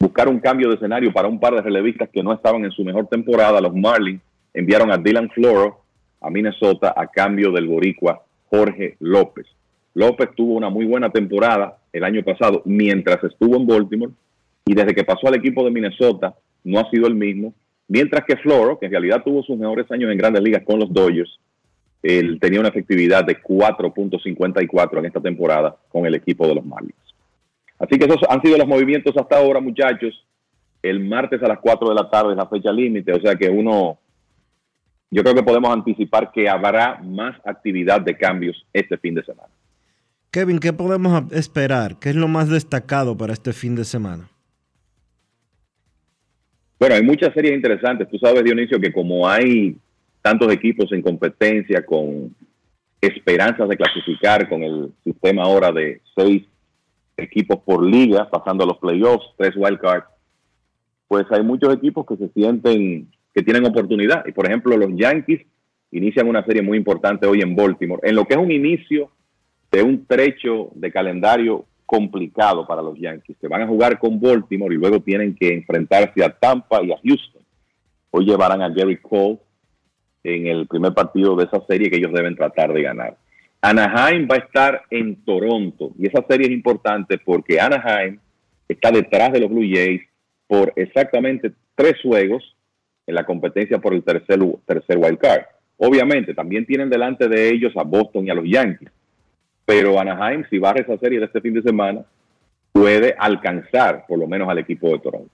buscar un cambio de escenario para un par de relevistas que no estaban en su mejor temporada, los Marlins enviaron a Dylan Floro a Minnesota a cambio del boricua Jorge López. López tuvo una muy buena temporada el año pasado mientras estuvo en Baltimore y desde que pasó al equipo de Minnesota no ha sido el mismo, mientras que Floro, que en realidad tuvo sus mejores años en grandes ligas con los Dodgers, él tenía una efectividad de 4.54 en esta temporada con el equipo de los Marlins. Así que esos han sido los movimientos hasta ahora, muchachos. El martes a las 4 de la tarde es la fecha límite, o sea que uno, yo creo que podemos anticipar que habrá más actividad de cambios este fin de semana. Kevin, ¿qué podemos esperar? ¿Qué es lo más destacado para este fin de semana? Bueno, hay muchas series interesantes. Tú sabes, Dionisio, que como hay tantos equipos en competencia con esperanzas de clasificar con el sistema ahora de seis equipos por liga, pasando a los playoffs, tres wildcards, pues hay muchos equipos que se sienten que tienen oportunidad. Y por ejemplo, los Yankees inician una serie muy importante hoy en Baltimore, en lo que es un inicio de un trecho de calendario complicado para los Yankees, que van a jugar con Baltimore y luego tienen que enfrentarse a Tampa y a Houston. Hoy llevarán a Gary Cole en el primer partido de esa serie que ellos deben tratar de ganar. Anaheim va a estar en Toronto y esa serie es importante porque Anaheim está detrás de los Blue Jays por exactamente tres juegos en la competencia por el tercer, tercer wild card. Obviamente, también tienen delante de ellos a Boston y a los Yankees, pero Anaheim, si barre esa serie de este fin de semana, puede alcanzar por lo menos al equipo de Toronto.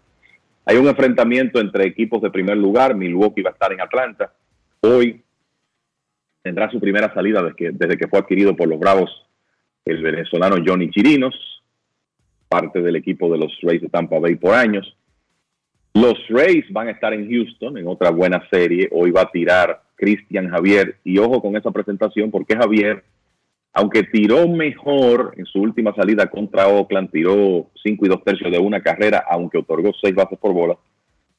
Hay un enfrentamiento entre equipos de primer lugar, Milwaukee va a estar en Atlanta, hoy tendrá su primera salida desde que, fue adquirido por los Bravos el venezolano Johnny Chirinos, parte del equipo de los Rays de Tampa Bay por años. Los Rays van a estar en Houston en otra buena serie. Hoy va a tirar Cristian Javier. Y ojo con esa presentación porque Javier, aunque tiró mejor en su última salida contra Oakland, tiró 5 y 2 tercios de una carrera, aunque otorgó 6 bases por bola,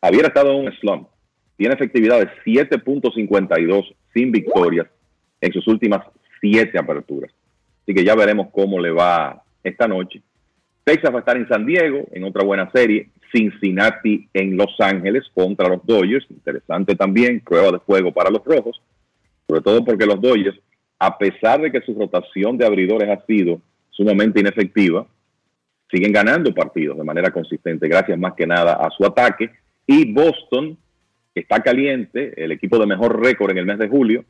Javier ha estado en un slump. Tiene efectividad de 7.52 sin victorias en sus últimas 7 aperturas. Así que ya veremos cómo le va esta noche. Texas va a estar en San Diego, en otra buena serie. Cincinnati en Los Ángeles contra los Dodgers. Interesante también, prueba de fuego para los rojos. Sobre todo porque los Dodgers, a pesar de que su rotación de abridores ha sido sumamente inefectiva, siguen ganando partidos de manera consistente, gracias más que nada a su ataque. Y Boston, está caliente, el equipo de mejor récord en el mes de julio,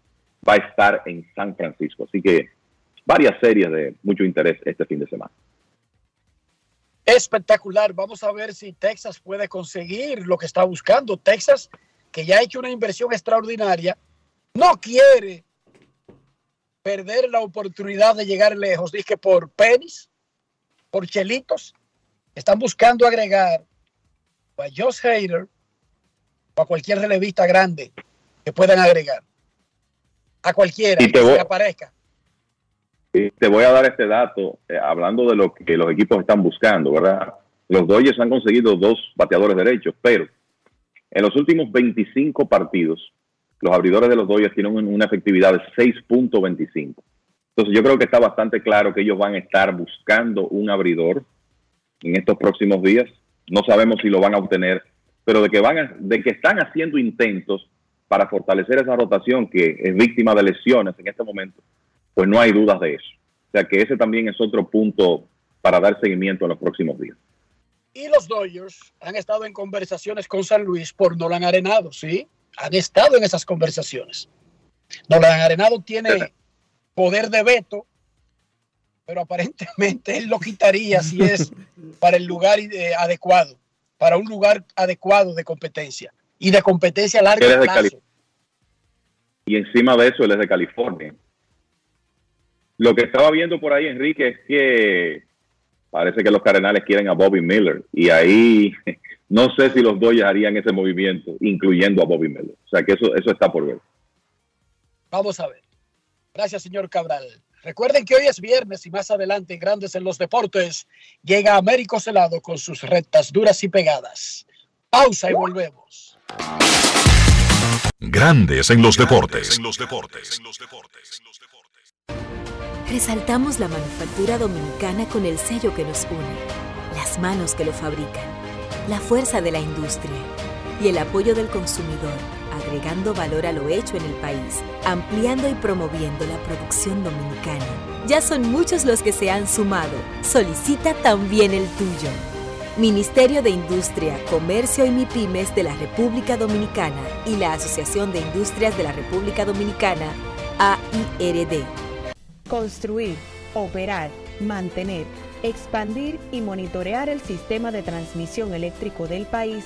va a estar en San Francisco. Así que varias series de mucho interés este fin de semana. Espectacular. Vamos a ver si Texas puede conseguir lo que está buscando. Texas, que ya ha hecho una inversión extraordinaria, no quiere perder la oportunidad de llegar lejos. Dije por penis, por chelitos. Están buscando agregar a Josh Hader o a cualquier relevista grande que puedan agregar. A cualquiera que aparezca. te voy a dar este dato, eh, hablando de lo que los equipos están buscando, ¿verdad? Los Dodgers han conseguido dos bateadores derechos, pero en los últimos 25 partidos, los abridores de los Dodgers tienen una efectividad de 6.25. Entonces yo creo que está bastante claro que ellos van a estar buscando un abridor en estos próximos días. No sabemos si lo van a obtener, pero de que van de que están haciendo intentos para fortalecer esa rotación que es víctima de lesiones en este momento, pues no hay dudas de eso. O sea que ese también es otro punto para dar seguimiento en los próximos días. Y los Dodgers han estado en conversaciones con San Luis por Nolan Arenado, ¿sí? han estado en esas conversaciones. Nolan Arenado tiene poder de veto, pero aparentemente él lo quitaría si es para el lugar eh, adecuado, para un lugar adecuado de competencia y de competencia a largo plazo. Y encima de eso, él es de California. Lo que estaba viendo por ahí, Enrique, es que parece que los Cardenales quieren a Bobby Miller y ahí no sé si los Dodgers harían ese movimiento, incluyendo a Bobby Miller. O sea que eso, eso está por ver. Vamos a ver. Gracias, señor Cabral. Recuerden que hoy es viernes y más adelante en Grandes en los Deportes llega Américo Celado con sus rectas duras y pegadas. Pausa y volvemos. Grandes en los deportes. En los deportes. Resaltamos la manufactura dominicana con el sello que nos une, las manos que lo fabrican la fuerza de la industria y el apoyo del consumidor, agregando valor a lo hecho en el país, ampliando y promoviendo la producción dominicana. Ya son muchos los que se han sumado. Solicita también el tuyo. Ministerio de Industria, Comercio y MIPIMES de la República Dominicana y la Asociación de Industrias de la República Dominicana, AIRD. Construir, operar, mantener Expandir y monitorear el sistema de transmisión eléctrico del país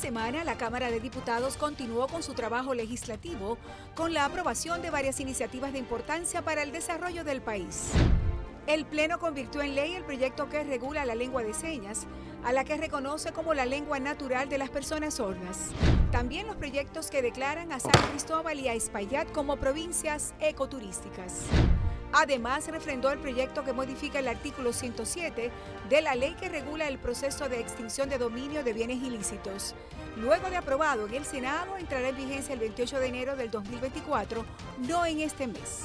Semana la Cámara de Diputados continuó con su trabajo legislativo con la aprobación de varias iniciativas de importancia para el desarrollo del país. El Pleno convirtió en ley el proyecto que regula la lengua de señas, a la que reconoce como la lengua natural de las personas sordas. También los proyectos que declaran a San Cristóbal y a Espaillat como provincias ecoturísticas. Además, refrendó el proyecto que modifica el artículo 107 de la ley que regula el proceso de extinción de dominio de bienes ilícitos. Luego de aprobado en el Senado, entrará en vigencia el 28 de enero del 2024, no en este mes.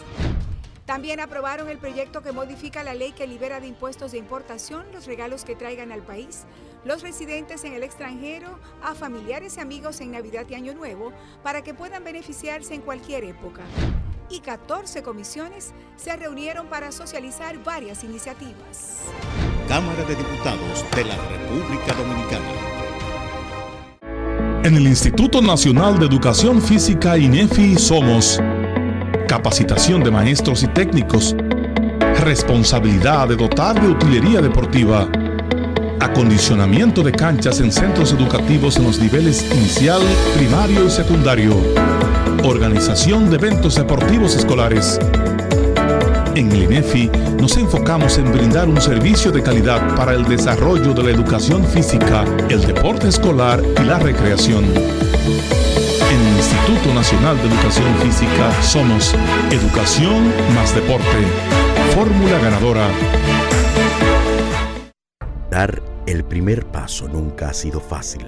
También aprobaron el proyecto que modifica la ley que libera de impuestos de importación los regalos que traigan al país los residentes en el extranjero a familiares y amigos en Navidad y Año Nuevo para que puedan beneficiarse en cualquier época y 14 comisiones se reunieron para socializar varias iniciativas. Cámara de Diputados de la República Dominicana. En el Instituto Nacional de Educación Física INEFI somos capacitación de maestros y técnicos, responsabilidad de dotar de utilería deportiva, acondicionamiento de canchas en centros educativos en los niveles inicial, primario y secundario Organización de Eventos Deportivos Escolares. En el INEFI nos enfocamos en brindar un servicio de calidad para el desarrollo de la educación física, el deporte escolar y la recreación. En el Instituto Nacional de Educación Física somos Educación más Deporte. Fórmula ganadora. Dar el primer paso nunca ha sido fácil,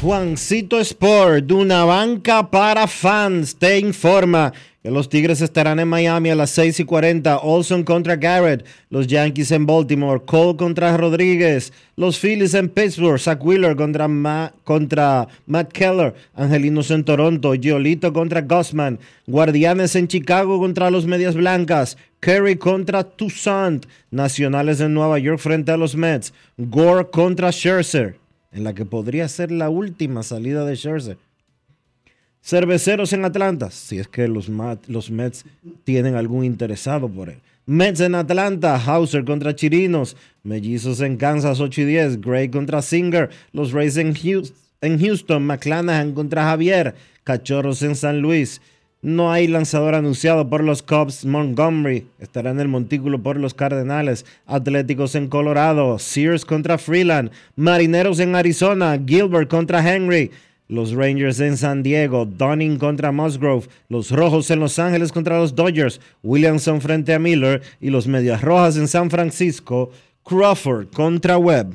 Juancito Sport, de una banca para fans, te informa que los Tigres estarán en Miami a las 6 y 40. Olson contra Garrett, los Yankees en Baltimore, Cole contra Rodríguez, los Phillies en Pittsburgh, Zach Wheeler contra, Matt Keller, Angelinos en Toronto, Giolito contra Gossman, Guardianes en Chicago contra los Medias Blancas, Kerry contra Toussaint, Nacionales en Nueva York frente a los Mets, Gore contra Scherzer en la que podría ser la última salida de Scherzer. Cerveceros en Atlanta, si es que los, los Mets tienen algún interesado por él. Mets en Atlanta, Hauser contra Chirinos, Mellizos en Kansas 8 y 10, Gray contra Singer, los Rays en Houston, en Houston McClanahan contra Javier, Cachorros en San Luis, no hay lanzador anunciado por los Cubs. Montgomery estará en el montículo por los Cardenales. Atléticos en Colorado. Sears contra Freeland. Marineros en Arizona. Gilbert contra Henry. Los Rangers en San Diego. Dunning contra Musgrove. Los Rojos en Los Ángeles contra los Dodgers. Williamson frente a Miller. Y los Medias Rojas en San Francisco. Crawford contra Webb.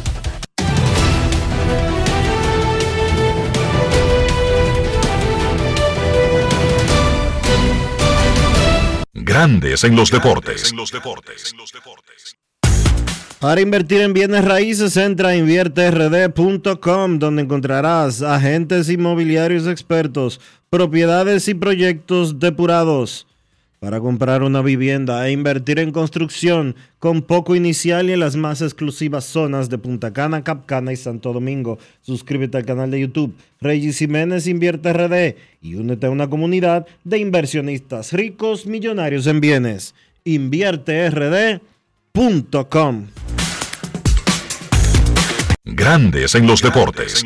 Grandes en los deportes. Para invertir en bienes raíces, entra a invierterd.com, donde encontrarás agentes inmobiliarios expertos, propiedades y proyectos depurados para comprar una vivienda e invertir en construcción con poco inicial y en las más exclusivas zonas de Punta Cana, Capcana y Santo Domingo. Suscríbete al canal de YouTube Reyes Jiménez Invierte RD y únete a una comunidad de inversionistas ricos millonarios en bienes. InvierteRD.com Grandes en los deportes.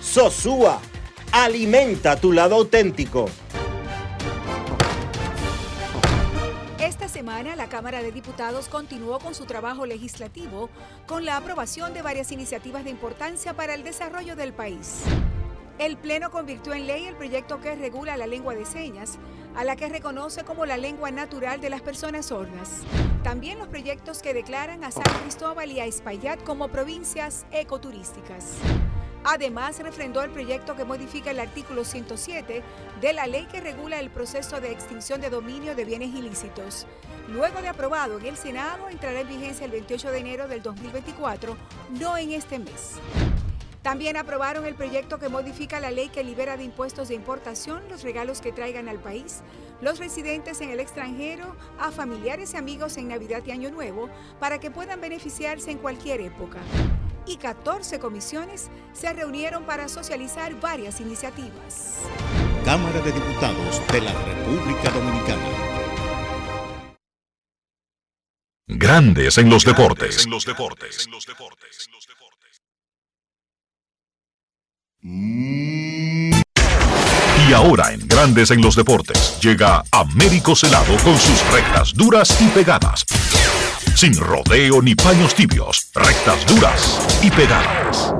Sosúa, alimenta tu lado auténtico. Esta semana la Cámara de Diputados continuó con su trabajo legislativo con la aprobación de varias iniciativas de importancia para el desarrollo del país. El Pleno convirtió en ley el proyecto que regula la lengua de señas, a la que reconoce como la lengua natural de las personas sordas. También los proyectos que declaran a San Cristóbal y a Espaillat como provincias ecoturísticas. Además, refrendó el proyecto que modifica el artículo 107 de la ley que regula el proceso de extinción de dominio de bienes ilícitos. Luego de aprobado en el Senado, entrará en vigencia el 28 de enero del 2024, no en este mes. También aprobaron el proyecto que modifica la ley que libera de impuestos de importación los regalos que traigan al país los residentes en el extranjero a familiares y amigos en Navidad y Año Nuevo para que puedan beneficiarse en cualquier época. Y 14 comisiones se reunieron para socializar varias iniciativas. Cámara de Diputados de la República Dominicana. Grandes en los deportes. En los deportes. Y ahora en Grandes en los deportes llega Américo Celado con sus rectas duras y pegadas. Sin rodeo ni paños tibios, rectas duras y pegadas.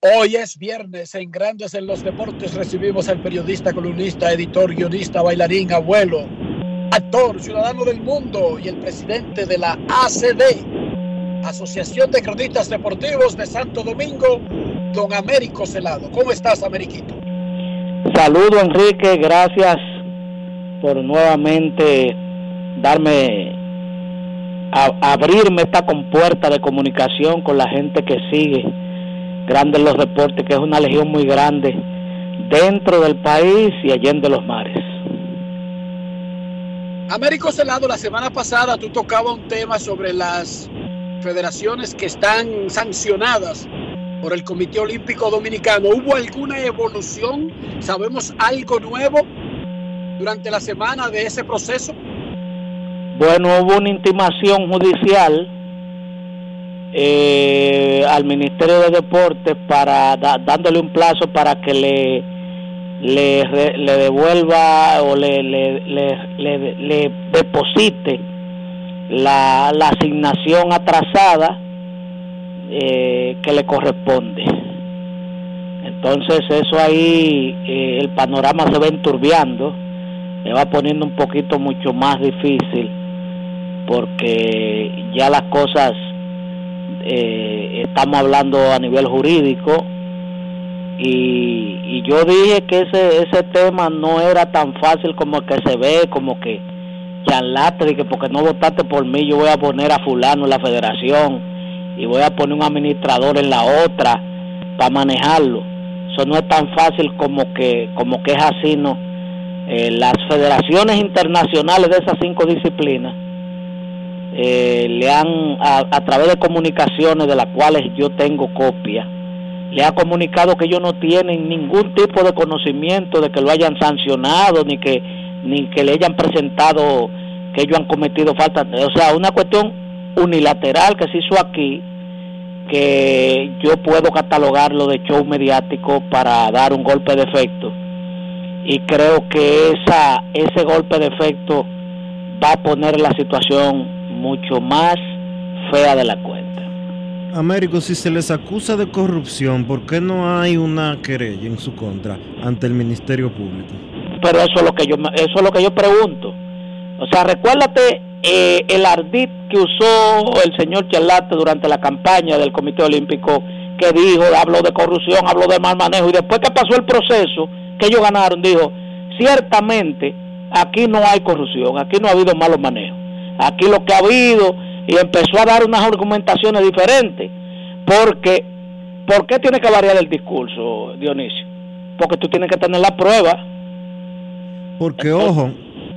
Hoy es viernes en Grandes en los Deportes. Recibimos al periodista, columnista, editor, guionista, bailarín, abuelo, actor, ciudadano del mundo y el presidente de la ACD, Asociación de Cronistas Deportivos de Santo Domingo, don Américo Celado. ¿Cómo estás, Ameriquito? Saludo, Enrique. Gracias por nuevamente darme, a, abrirme esta compuerta de comunicación con la gente que sigue Grandes los Deportes, que es una legión muy grande dentro del país y allende los mares. Américo Celado, la semana pasada tú tocabas un tema sobre las federaciones que están sancionadas por el Comité Olímpico Dominicano. ¿Hubo alguna evolución? ¿Sabemos algo nuevo durante la semana de ese proceso? Bueno, hubo una intimación judicial eh, al Ministerio de Deportes para dándole un plazo para que le devuelva o le, deposite la asignación atrasada eh, que le corresponde. Entonces eso ahí, eh, el panorama se va enturbiando, se va poniendo un poquito mucho más difícil, porque ya las cosas, eh, estamos hablando a nivel jurídico, y, y, yo dije que ese, ese tema no era tan fácil como que se ve, como que charlate, que porque no votaste por mí yo voy a poner a fulano en la federación y voy a poner un administrador en la otra para manejarlo. Eso no es tan fácil como que, como que es así, ¿no? Eh, las federaciones internacionales de esas cinco disciplinas eh, le han, a, través de comunicaciones de las cuales yo tengo copia, le ha comunicado que ellos no tienen ningún tipo de conocimiento de que lo hayan sancionado, ni que, ni que le hayan presentado que ellos han cometido falta. O sea, una cuestión unilateral que se hizo aquí, que yo puedo catalogarlo de show mediático para dar un golpe de efecto. Y creo que esa, ese golpe de efecto va a poner la situación mucho más fea de la cuenta. Américo, si se les acusa de corrupción, ¿por qué no hay una querella en su contra ante el Ministerio Público? Pero eso es lo que yo, eso es lo que yo pregunto. O sea, recuérdate eh, el ardid que usó el señor Charlate durante la campaña del Comité Olímpico, que dijo, habló de corrupción, habló de mal manejo, y después que pasó el proceso, que ellos ganaron, dijo, ciertamente aquí no hay corrupción, aquí no ha habido malos manejos, aquí lo que ha habido, y empezó a dar unas argumentaciones diferentes, porque, ¿por qué tiene que variar el discurso, Dionisio? Porque tú tienes que tener la prueba. Porque, ojo,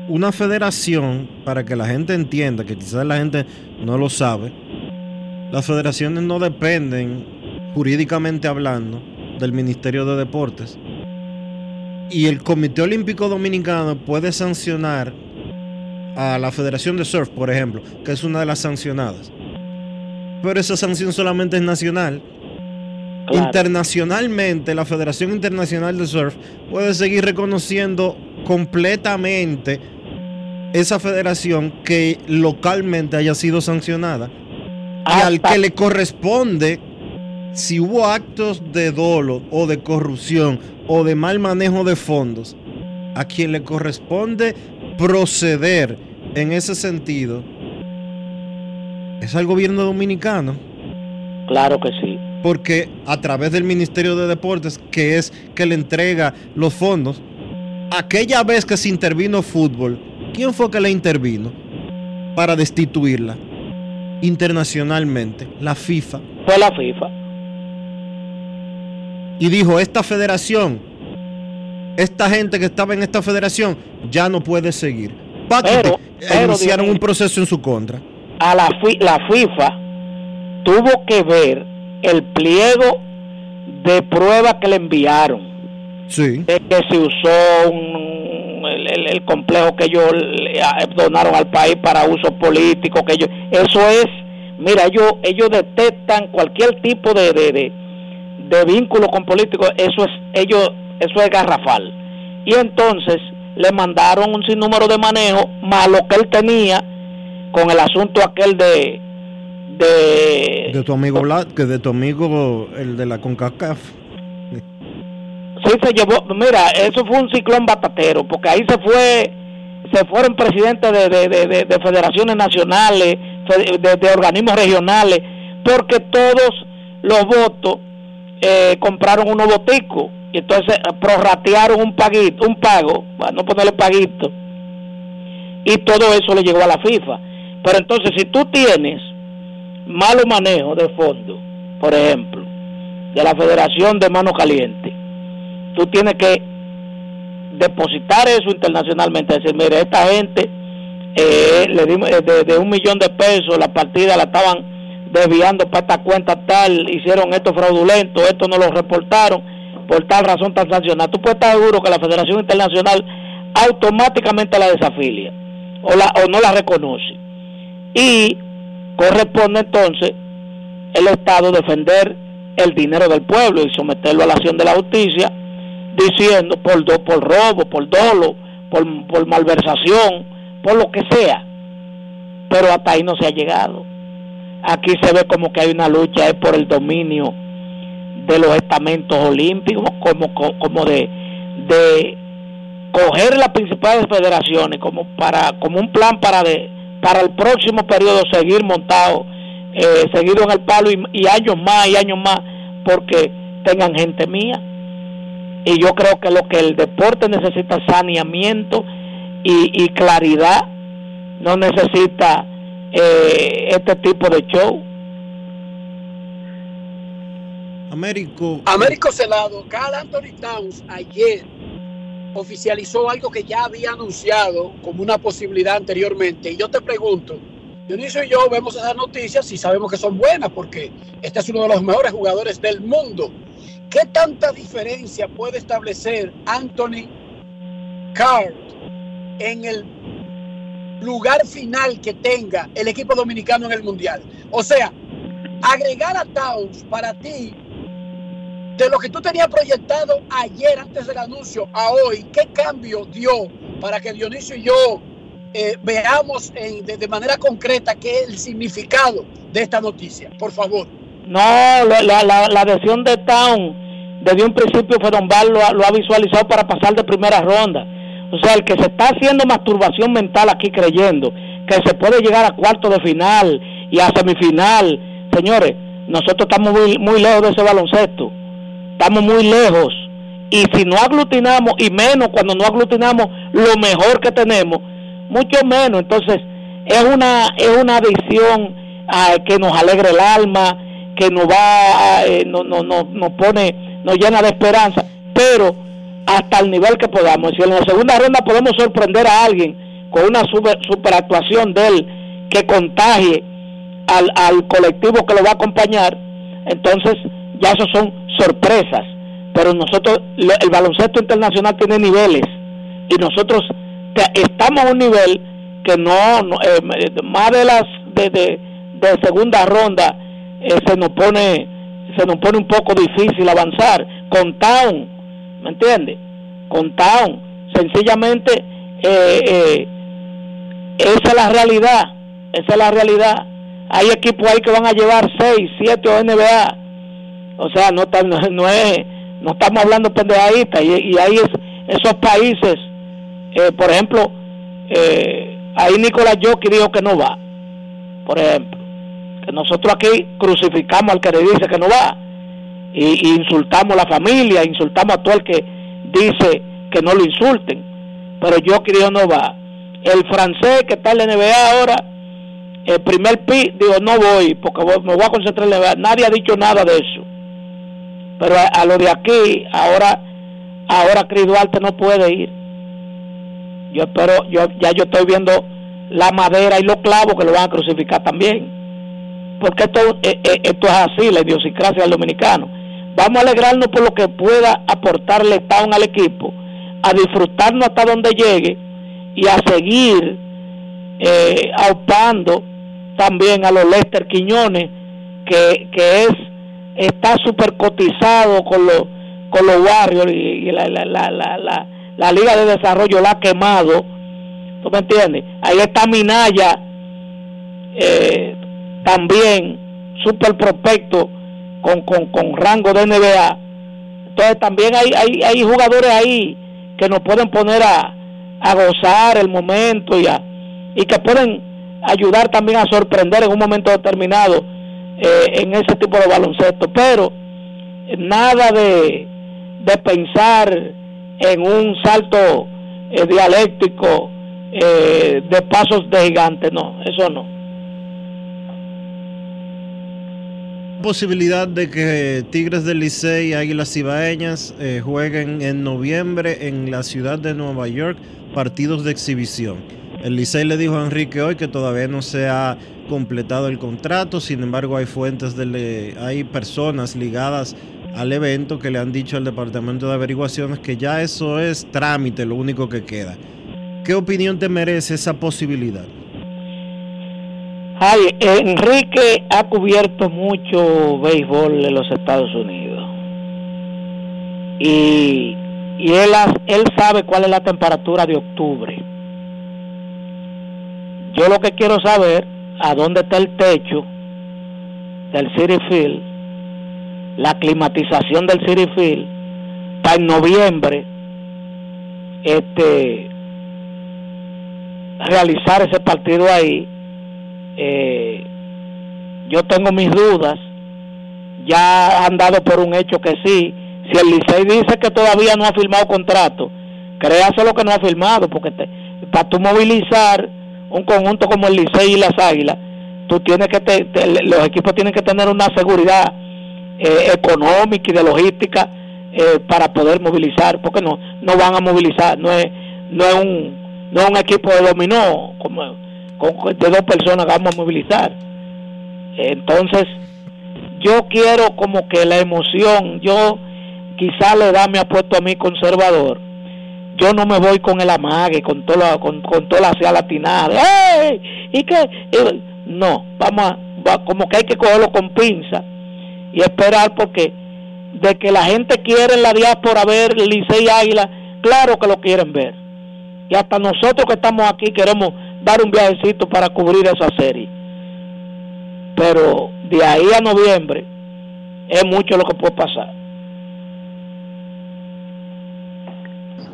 una federación, para que la gente entienda, que quizás la gente no lo sabe, las federaciones no dependen, jurídicamente hablando, del Ministerio de Deportes. Y el Comité Olímpico Dominicano puede sancionar a la Federación de Surf, por ejemplo, que es una de las sancionadas. Pero esa sanción solamente es nacional. Internacionalmente, la Federación Internacional de Surf puede seguir reconociendo completamente esa federación que localmente haya sido sancionada y al que le corresponde, si hubo actos de dolo o de corrupción o de mal manejo de fondos, a quien le corresponde proceder en ese sentido es al gobierno dominicano. Claro que sí. Porque a través del Ministerio de Deportes, que es que le entrega los fondos, aquella vez que se intervino fútbol, ¿Quién fue que le intervino para destituirla internacionalmente? La FIFA. Fue la FIFA. Y dijo, esta federación, esta gente que estaba en esta federación, ya no puede seguir. Pero, iniciaron Dionisio, un proceso en su contra. A la, la FIFA tuvo que ver el pliego de prueba que le enviaron. Sí. de que se usó un- el, complejo que ellos le donaron al país para uso político que ellos eso es mira ellos ellos detectan cualquier tipo de, de, de, vínculo con políticos eso es ellos eso es garrafal y entonces le mandaron un sinnúmero de manejo más lo que él tenía con el asunto aquel de de De tu amigo que de tu amigo, el de la CONCACAF. Se llevó, mira, eso fue un ciclón batatero, porque ahí se fue, se fueron presidentes de, de, de, de- de federaciones nacionales, de organismos regionales, porque todos los votos eh, compraron unos boticos, y entonces eh, prorratearon un paguito, un pago, para no ponerle paguito, y todo eso le llegó a la FIFA. Pero entonces, si tú tienes malo manejo de fondo, por ejemplo, de la Federación de Mano Caliente, tú tienes que depositar eso internacionalmente, decir, mire, esta gente eh, le dimos eh, de, un millón de pesos, la partida la estaban desviando para esta cuenta tal, hicieron esto fraudulento, esto no lo reportaron, por tal razón tan sancionada. Tú puedes estar seguro que la Federación Internacional automáticamente la desafilia o, la, o no la reconoce. Y corresponde entonces el Estado defender el dinero del pueblo y someterlo a la acción de la justicia diciendo por do, por robo, por dolo, por, por malversación, por lo que sea. Pero hasta ahí no se ha llegado. Aquí se ve como que hay una lucha es por el dominio de los estamentos olímpicos, como, co- como de, de coger las principales federaciones como para como un plan para de para el próximo periodo seguir montado eh, seguido en el palo y años más y años más porque tengan gente mía y yo creo que lo que el deporte necesita es saneamiento y, y claridad no necesita eh, este tipo de show Américo. Américo Celado, Carl Anthony Towns ayer oficializó algo que ya había anunciado como una posibilidad anteriormente. Y yo te pregunto, Dionisio y yo vemos esas noticias y sabemos que son buenas porque este es uno de los mejores jugadores del mundo. ¿Qué tanta diferencia puede establecer Anthony Carr en el lugar final que tenga el equipo dominicano en el Mundial? O sea, agregar a Towns para ti de lo que tú tenías proyectado ayer antes del anuncio a hoy, ¿qué cambio dio para que Dionisio y yo eh, veamos en- de, de manera concreta qué es el significado de esta noticia? Por favor. No, la, la, la, adhesión de Town desde un principio Fedombal lo, lo ha visualizado para pasar de primera ronda. O sea, el que se está haciendo masturbación mental aquí creyendo que se puede llegar a cuarto de final y a semifinal, señores, nosotros estamos muy, muy lejos de ese baloncesto. Estamos muy lejos. Y si no aglutinamos, y menos cuando no aglutinamos lo mejor que tenemos, mucho menos. Entonces, es una, es una adicción ah, que nos alegra el alma, que nos va, eh, no, no, no, nos pone, nos llena de esperanza, pero hasta el nivel que podamos. Si en la segunda ronda podemos sorprender a alguien con una super, super actuación de él que contagie al, al colectivo que lo va a acompañar, entonces ya eso son sorpresas. Pero nosotros, el baloncesto internacional tiene niveles y nosotros estamos a un nivel que no, no, eh, más de las de, de segunda ronda eh, se nos pone se nos pone un poco difícil avanzar con Town, ¿me entiende? Con Town, sencillamente eh, eh, esa es la realidad, esa es la realidad. Hay equipos ahí que van a llevar 6, 7 o NBA. O sea, no, no, no es, no estamos hablando pendejaditas. Y, y hay es- esos países, eh, por ejemplo, eh, ahí Nicolás Jockey dijo que no va. Por ejemplo, nosotros aquí crucificamos al que le dice que no va. Y, insultamos a la familia, insultamos a todo el que dice que no lo insulten. Pero Jockey dijo no va. El francés que está en la NBA ahora, el primer pi, digo, no voy, porque me voy a concentrar en la Nadie ha dicho nada de eso. Pero a, lo de aquí, ahora, ahora Cris Duarte no puede ir. Yo espero, yo, ya yo estoy viendo la madera y los clavos que lo van a crucificar también. Porque esto, eh, eh, esto es así, la idiosincrasia del dominicano. Vamos a alegrarnos por lo que pueda aportarle Town al equipo, a disfrutarnos hasta donde llegue y a seguir eh, aupando también a los Lester Quiñones, que, que es está súper cotizado con los con los Warriors y, la, la, la, la, la Liga de Desarrollo la ha quemado. ¿Tú me entiendes? Ahí está Minaya, eh, también súper prospecto con, con, con rango de NBA. Entonces también hay, hay, hay jugadores ahí que nos pueden poner a, a gozar el momento y, y que pueden ayudar también a sorprender en un momento determinado eh, en ese tipo de baloncesto. Pero nada de, de pensar en un salto eh, dialéctico eh, de pasos de gigante, no, eso no. Posibilidad de que Tigres del Licey y Águilas Ibaeñas eh, jueguen en noviembre en la ciudad de Nueva York partidos de exhibición. El Licey le dijo a Enrique hoy que todavía no se ha completado el contrato, sin embargo hay fuentes, de, hay personas ligadas al evento que le han dicho al Departamento de Averiguaciones que ya eso es trámite, lo único que queda. ¿Qué opinión te merece esa posibilidad? Ay, Enrique ha cubierto mucho béisbol en los Estados Unidos. Y, y él, él sabe cuál es la temperatura de octubre. Yo lo que quiero saber, a dónde está el techo del City Field, la climatización del City Field, para en noviembre este realizar ese partido ahí eh, yo tengo mis dudas, ya han dado por un hecho que sí. Si el Licey dice que todavía no ha firmado contrato, créase lo que no ha firmado, porque para tú movilizar un conjunto como el Licey y las Águilas, tú tienes que los equipos tienen que tener una seguridad eh, económica y de logística eh, para poder movilizar, porque no no van a movilizar, no es no es un no es un equipo de dominó como de dos personas vamos a movilizar. Entonces, yo quiero como que la emoción, yo quizá la edad me ha puesto a mí conservador. Yo no me voy con el amague, con toda con, con toda la sea latinada. ¿Y qué? no, vamos a, como que hay que cogerlo con pinza y esperar porque de que la gente quiere en la diáspora ver Licey Águila, claro que lo quieren ver. Y hasta nosotros que estamos aquí queremos dar un viajecito para cubrir esa serie. Pero de ahí a noviembre es mucho lo que puede pasar.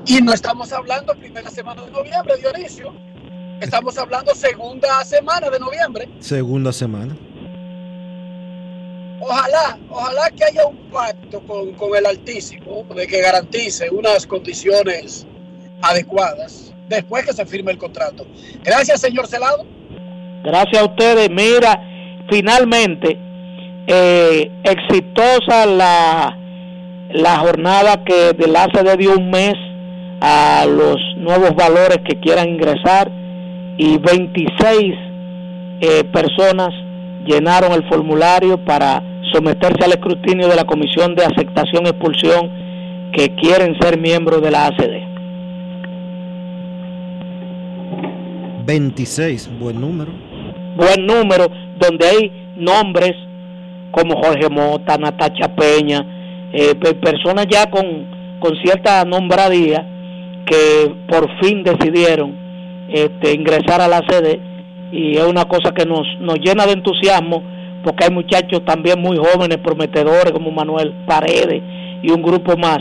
Y no estamos hablando primera semana de noviembre, Dionisio. Estamos hablando segunda semana de noviembre. Segunda semana. Ojalá, ojalá que haya un pacto con, con el Altísimo de que garantice unas condiciones adecuadas después que se firme el contrato. Gracias, señor Celado. Gracias a ustedes. Mira, finalmente, eh, exitosa la, la jornada que del ACD dio un mes a los nuevos valores que quieran ingresar y 26 eh, personas llenaron el formulario para someterse al escrutinio de la Comisión de Aceptación y Expulsión que quieren ser miembros de la ACD. 26, buen número. Buen número, donde hay nombres como Jorge Mota, Natacha Peña, eh, personas ya con, con cierta nombradía que por fin decidieron este, ingresar a la sede y es una cosa que nos, nos llena de entusiasmo porque hay muchachos también muy jóvenes, prometedores como Manuel Paredes y un grupo más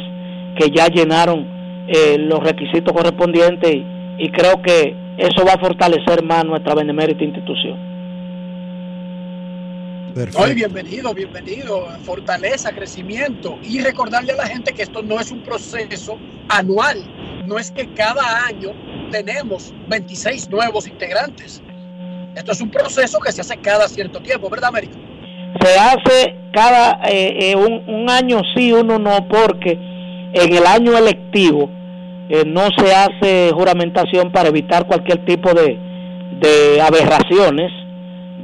que ya llenaron eh, los requisitos correspondientes y creo que eso va a fortalecer más nuestra benemérita institución. Hoy bienvenido, bienvenido, fortaleza, crecimiento y recordarle a la gente que esto no es un proceso anual, no es que cada año tenemos 26 nuevos integrantes. Esto es un proceso que se hace cada cierto tiempo, ¿verdad, América? Se hace cada eh, eh, un, un, año sí, uno no, porque en el año electivo eh, no se hace juramentación para evitar cualquier tipo de, de aberraciones,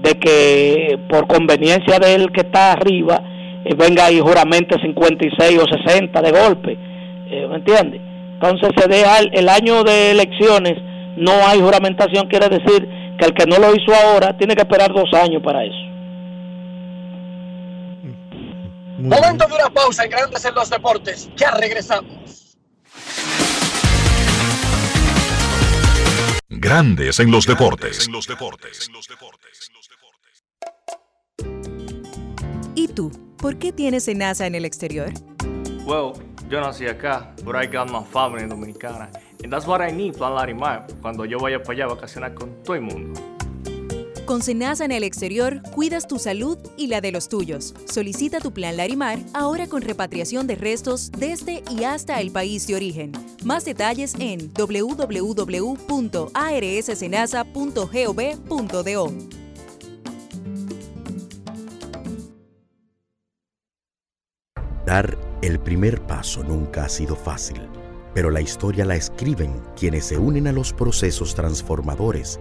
de que por conveniencia del que está arriba eh, venga y juramente 56 o 60 de golpe, eh, ¿me entiende? Entonces se deja el, el año de elecciones, no hay juramentación, quiere decir que el que no lo hizo ahora tiene que esperar dos años para eso. Momento de una pausa en Grandes en los Deportes. Ya regresamos. Grandes en los deportes. ¿Y tú? ¿Por qué tienes NASA en el exterior? Well, yo nací acá, but I got my family dominicana. And that's what I need, Plan Larimar, cuando yo vaya para allá a vacacionar con todo el mundo. Con Senasa en el exterior, cuidas tu salud y la de los tuyos. Solicita tu plan Larimar ahora con repatriación de restos desde y hasta el país de origen. Más detalles en www.arssenasa.gov.do. Dar el primer paso nunca ha sido fácil, pero la historia la escriben quienes se unen a los procesos transformadores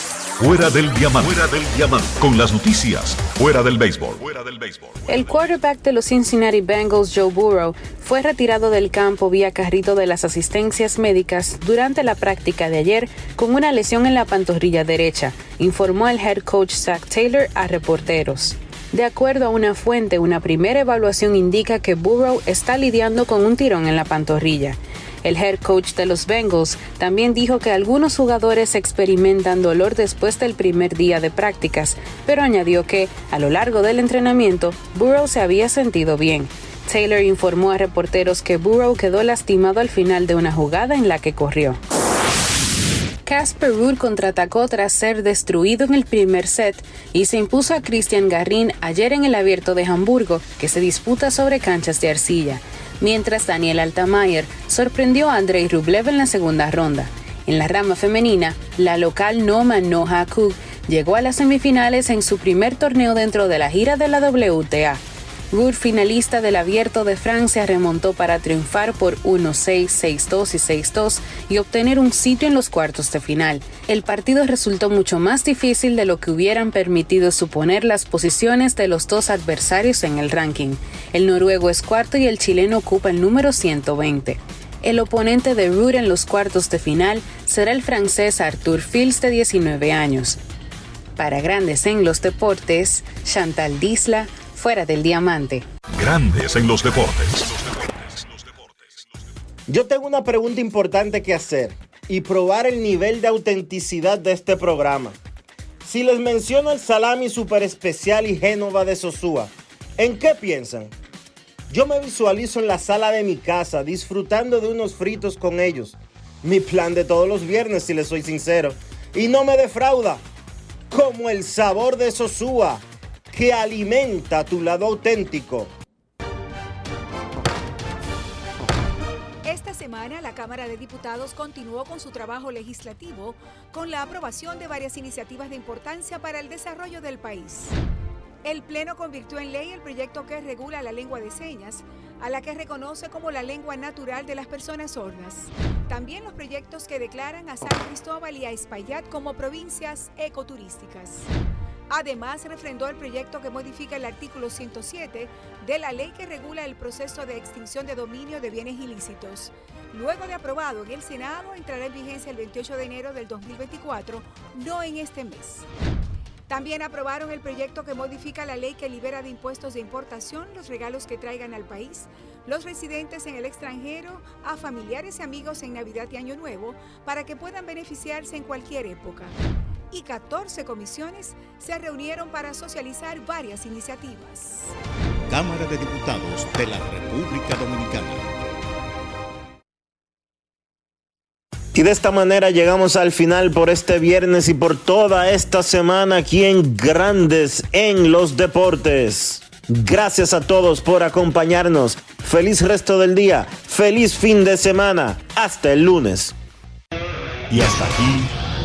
Fuera del diamante. Fuera del diamante. Con las noticias. Fuera del béisbol. Fuera del béisbol. El quarterback de los Cincinnati Bengals, Joe Burrow, fue retirado del campo vía carrito de las asistencias médicas durante la práctica de ayer con una lesión en la pantorrilla derecha, informó el head coach Zach Taylor a reporteros. De acuerdo a una fuente, una primera evaluación indica que Burrow está lidiando con un tirón en la pantorrilla. El head coach de los Bengals también dijo que algunos jugadores experimentan dolor después del primer día de prácticas, pero añadió que, a lo largo del entrenamiento, Burrow se había sentido bien. Taylor informó a reporteros que Burrow quedó lastimado al final de una jugada en la que corrió. Casper Ruud contraatacó tras ser destruido en el primer set y se impuso a Christian Garrin ayer en el Abierto de Hamburgo, que se disputa sobre canchas de arcilla mientras Daniel Altamayer sorprendió a Andrei Rublev en la segunda ronda. En la rama femenina, la local Noma Noha Cook llegó a las semifinales en su primer torneo dentro de la gira de la WTA. Ruud, finalista del Abierto de Francia, remontó para triunfar por 1-6, 6-2 y 6-2 y obtener un sitio en los cuartos de final. El partido resultó mucho más difícil de lo que hubieran permitido suponer las posiciones de los dos adversarios en el ranking. El noruego es cuarto y el chileno ocupa el número 120. El oponente de Ruud en los cuartos de final será el francés Arthur Fils de 19 años. Para Grandes en los Deportes, Chantal Disla, fuera del diamante. Grandes en los deportes. Yo tengo una pregunta importante que hacer y probar el nivel de autenticidad de este programa. Si les menciono el salami super especial y Génova de Sosúa, ¿en qué piensan? Yo me visualizo en la sala de mi casa disfrutando de unos fritos con ellos. Mi plan de todos los viernes, si les soy sincero. Y no me defrauda. Como el sabor de Sosúa que alimenta tu lado auténtico. Esta semana la Cámara de Diputados continuó con su trabajo legislativo con la aprobación de varias iniciativas de importancia para el desarrollo del país. El Pleno convirtió en ley el proyecto que regula la lengua de señas, a la que reconoce como la lengua natural de las personas sordas. También los proyectos que declaran a San Cristóbal y a Espaillat como provincias ecoturísticas. Además, refrendó el proyecto que modifica el artículo 107 de la ley que regula el proceso de extinción de dominio de bienes ilícitos. Luego de aprobado en el Senado, entrará en vigencia el 28 de enero del 2024, no en este mes. También aprobaron el proyecto que modifica la ley que libera de impuestos de importación los regalos que traigan al país los residentes en el extranjero a familiares y amigos en Navidad y Año Nuevo para que puedan beneficiarse en cualquier época y 14 comisiones se reunieron para socializar varias iniciativas. Cámara de Diputados de la República Dominicana. Y de esta manera llegamos al final por este viernes y por toda esta semana aquí en Grandes en los Deportes. Gracias a todos por acompañarnos. Feliz resto del día. Feliz fin de semana. Hasta el lunes. Y hasta aquí,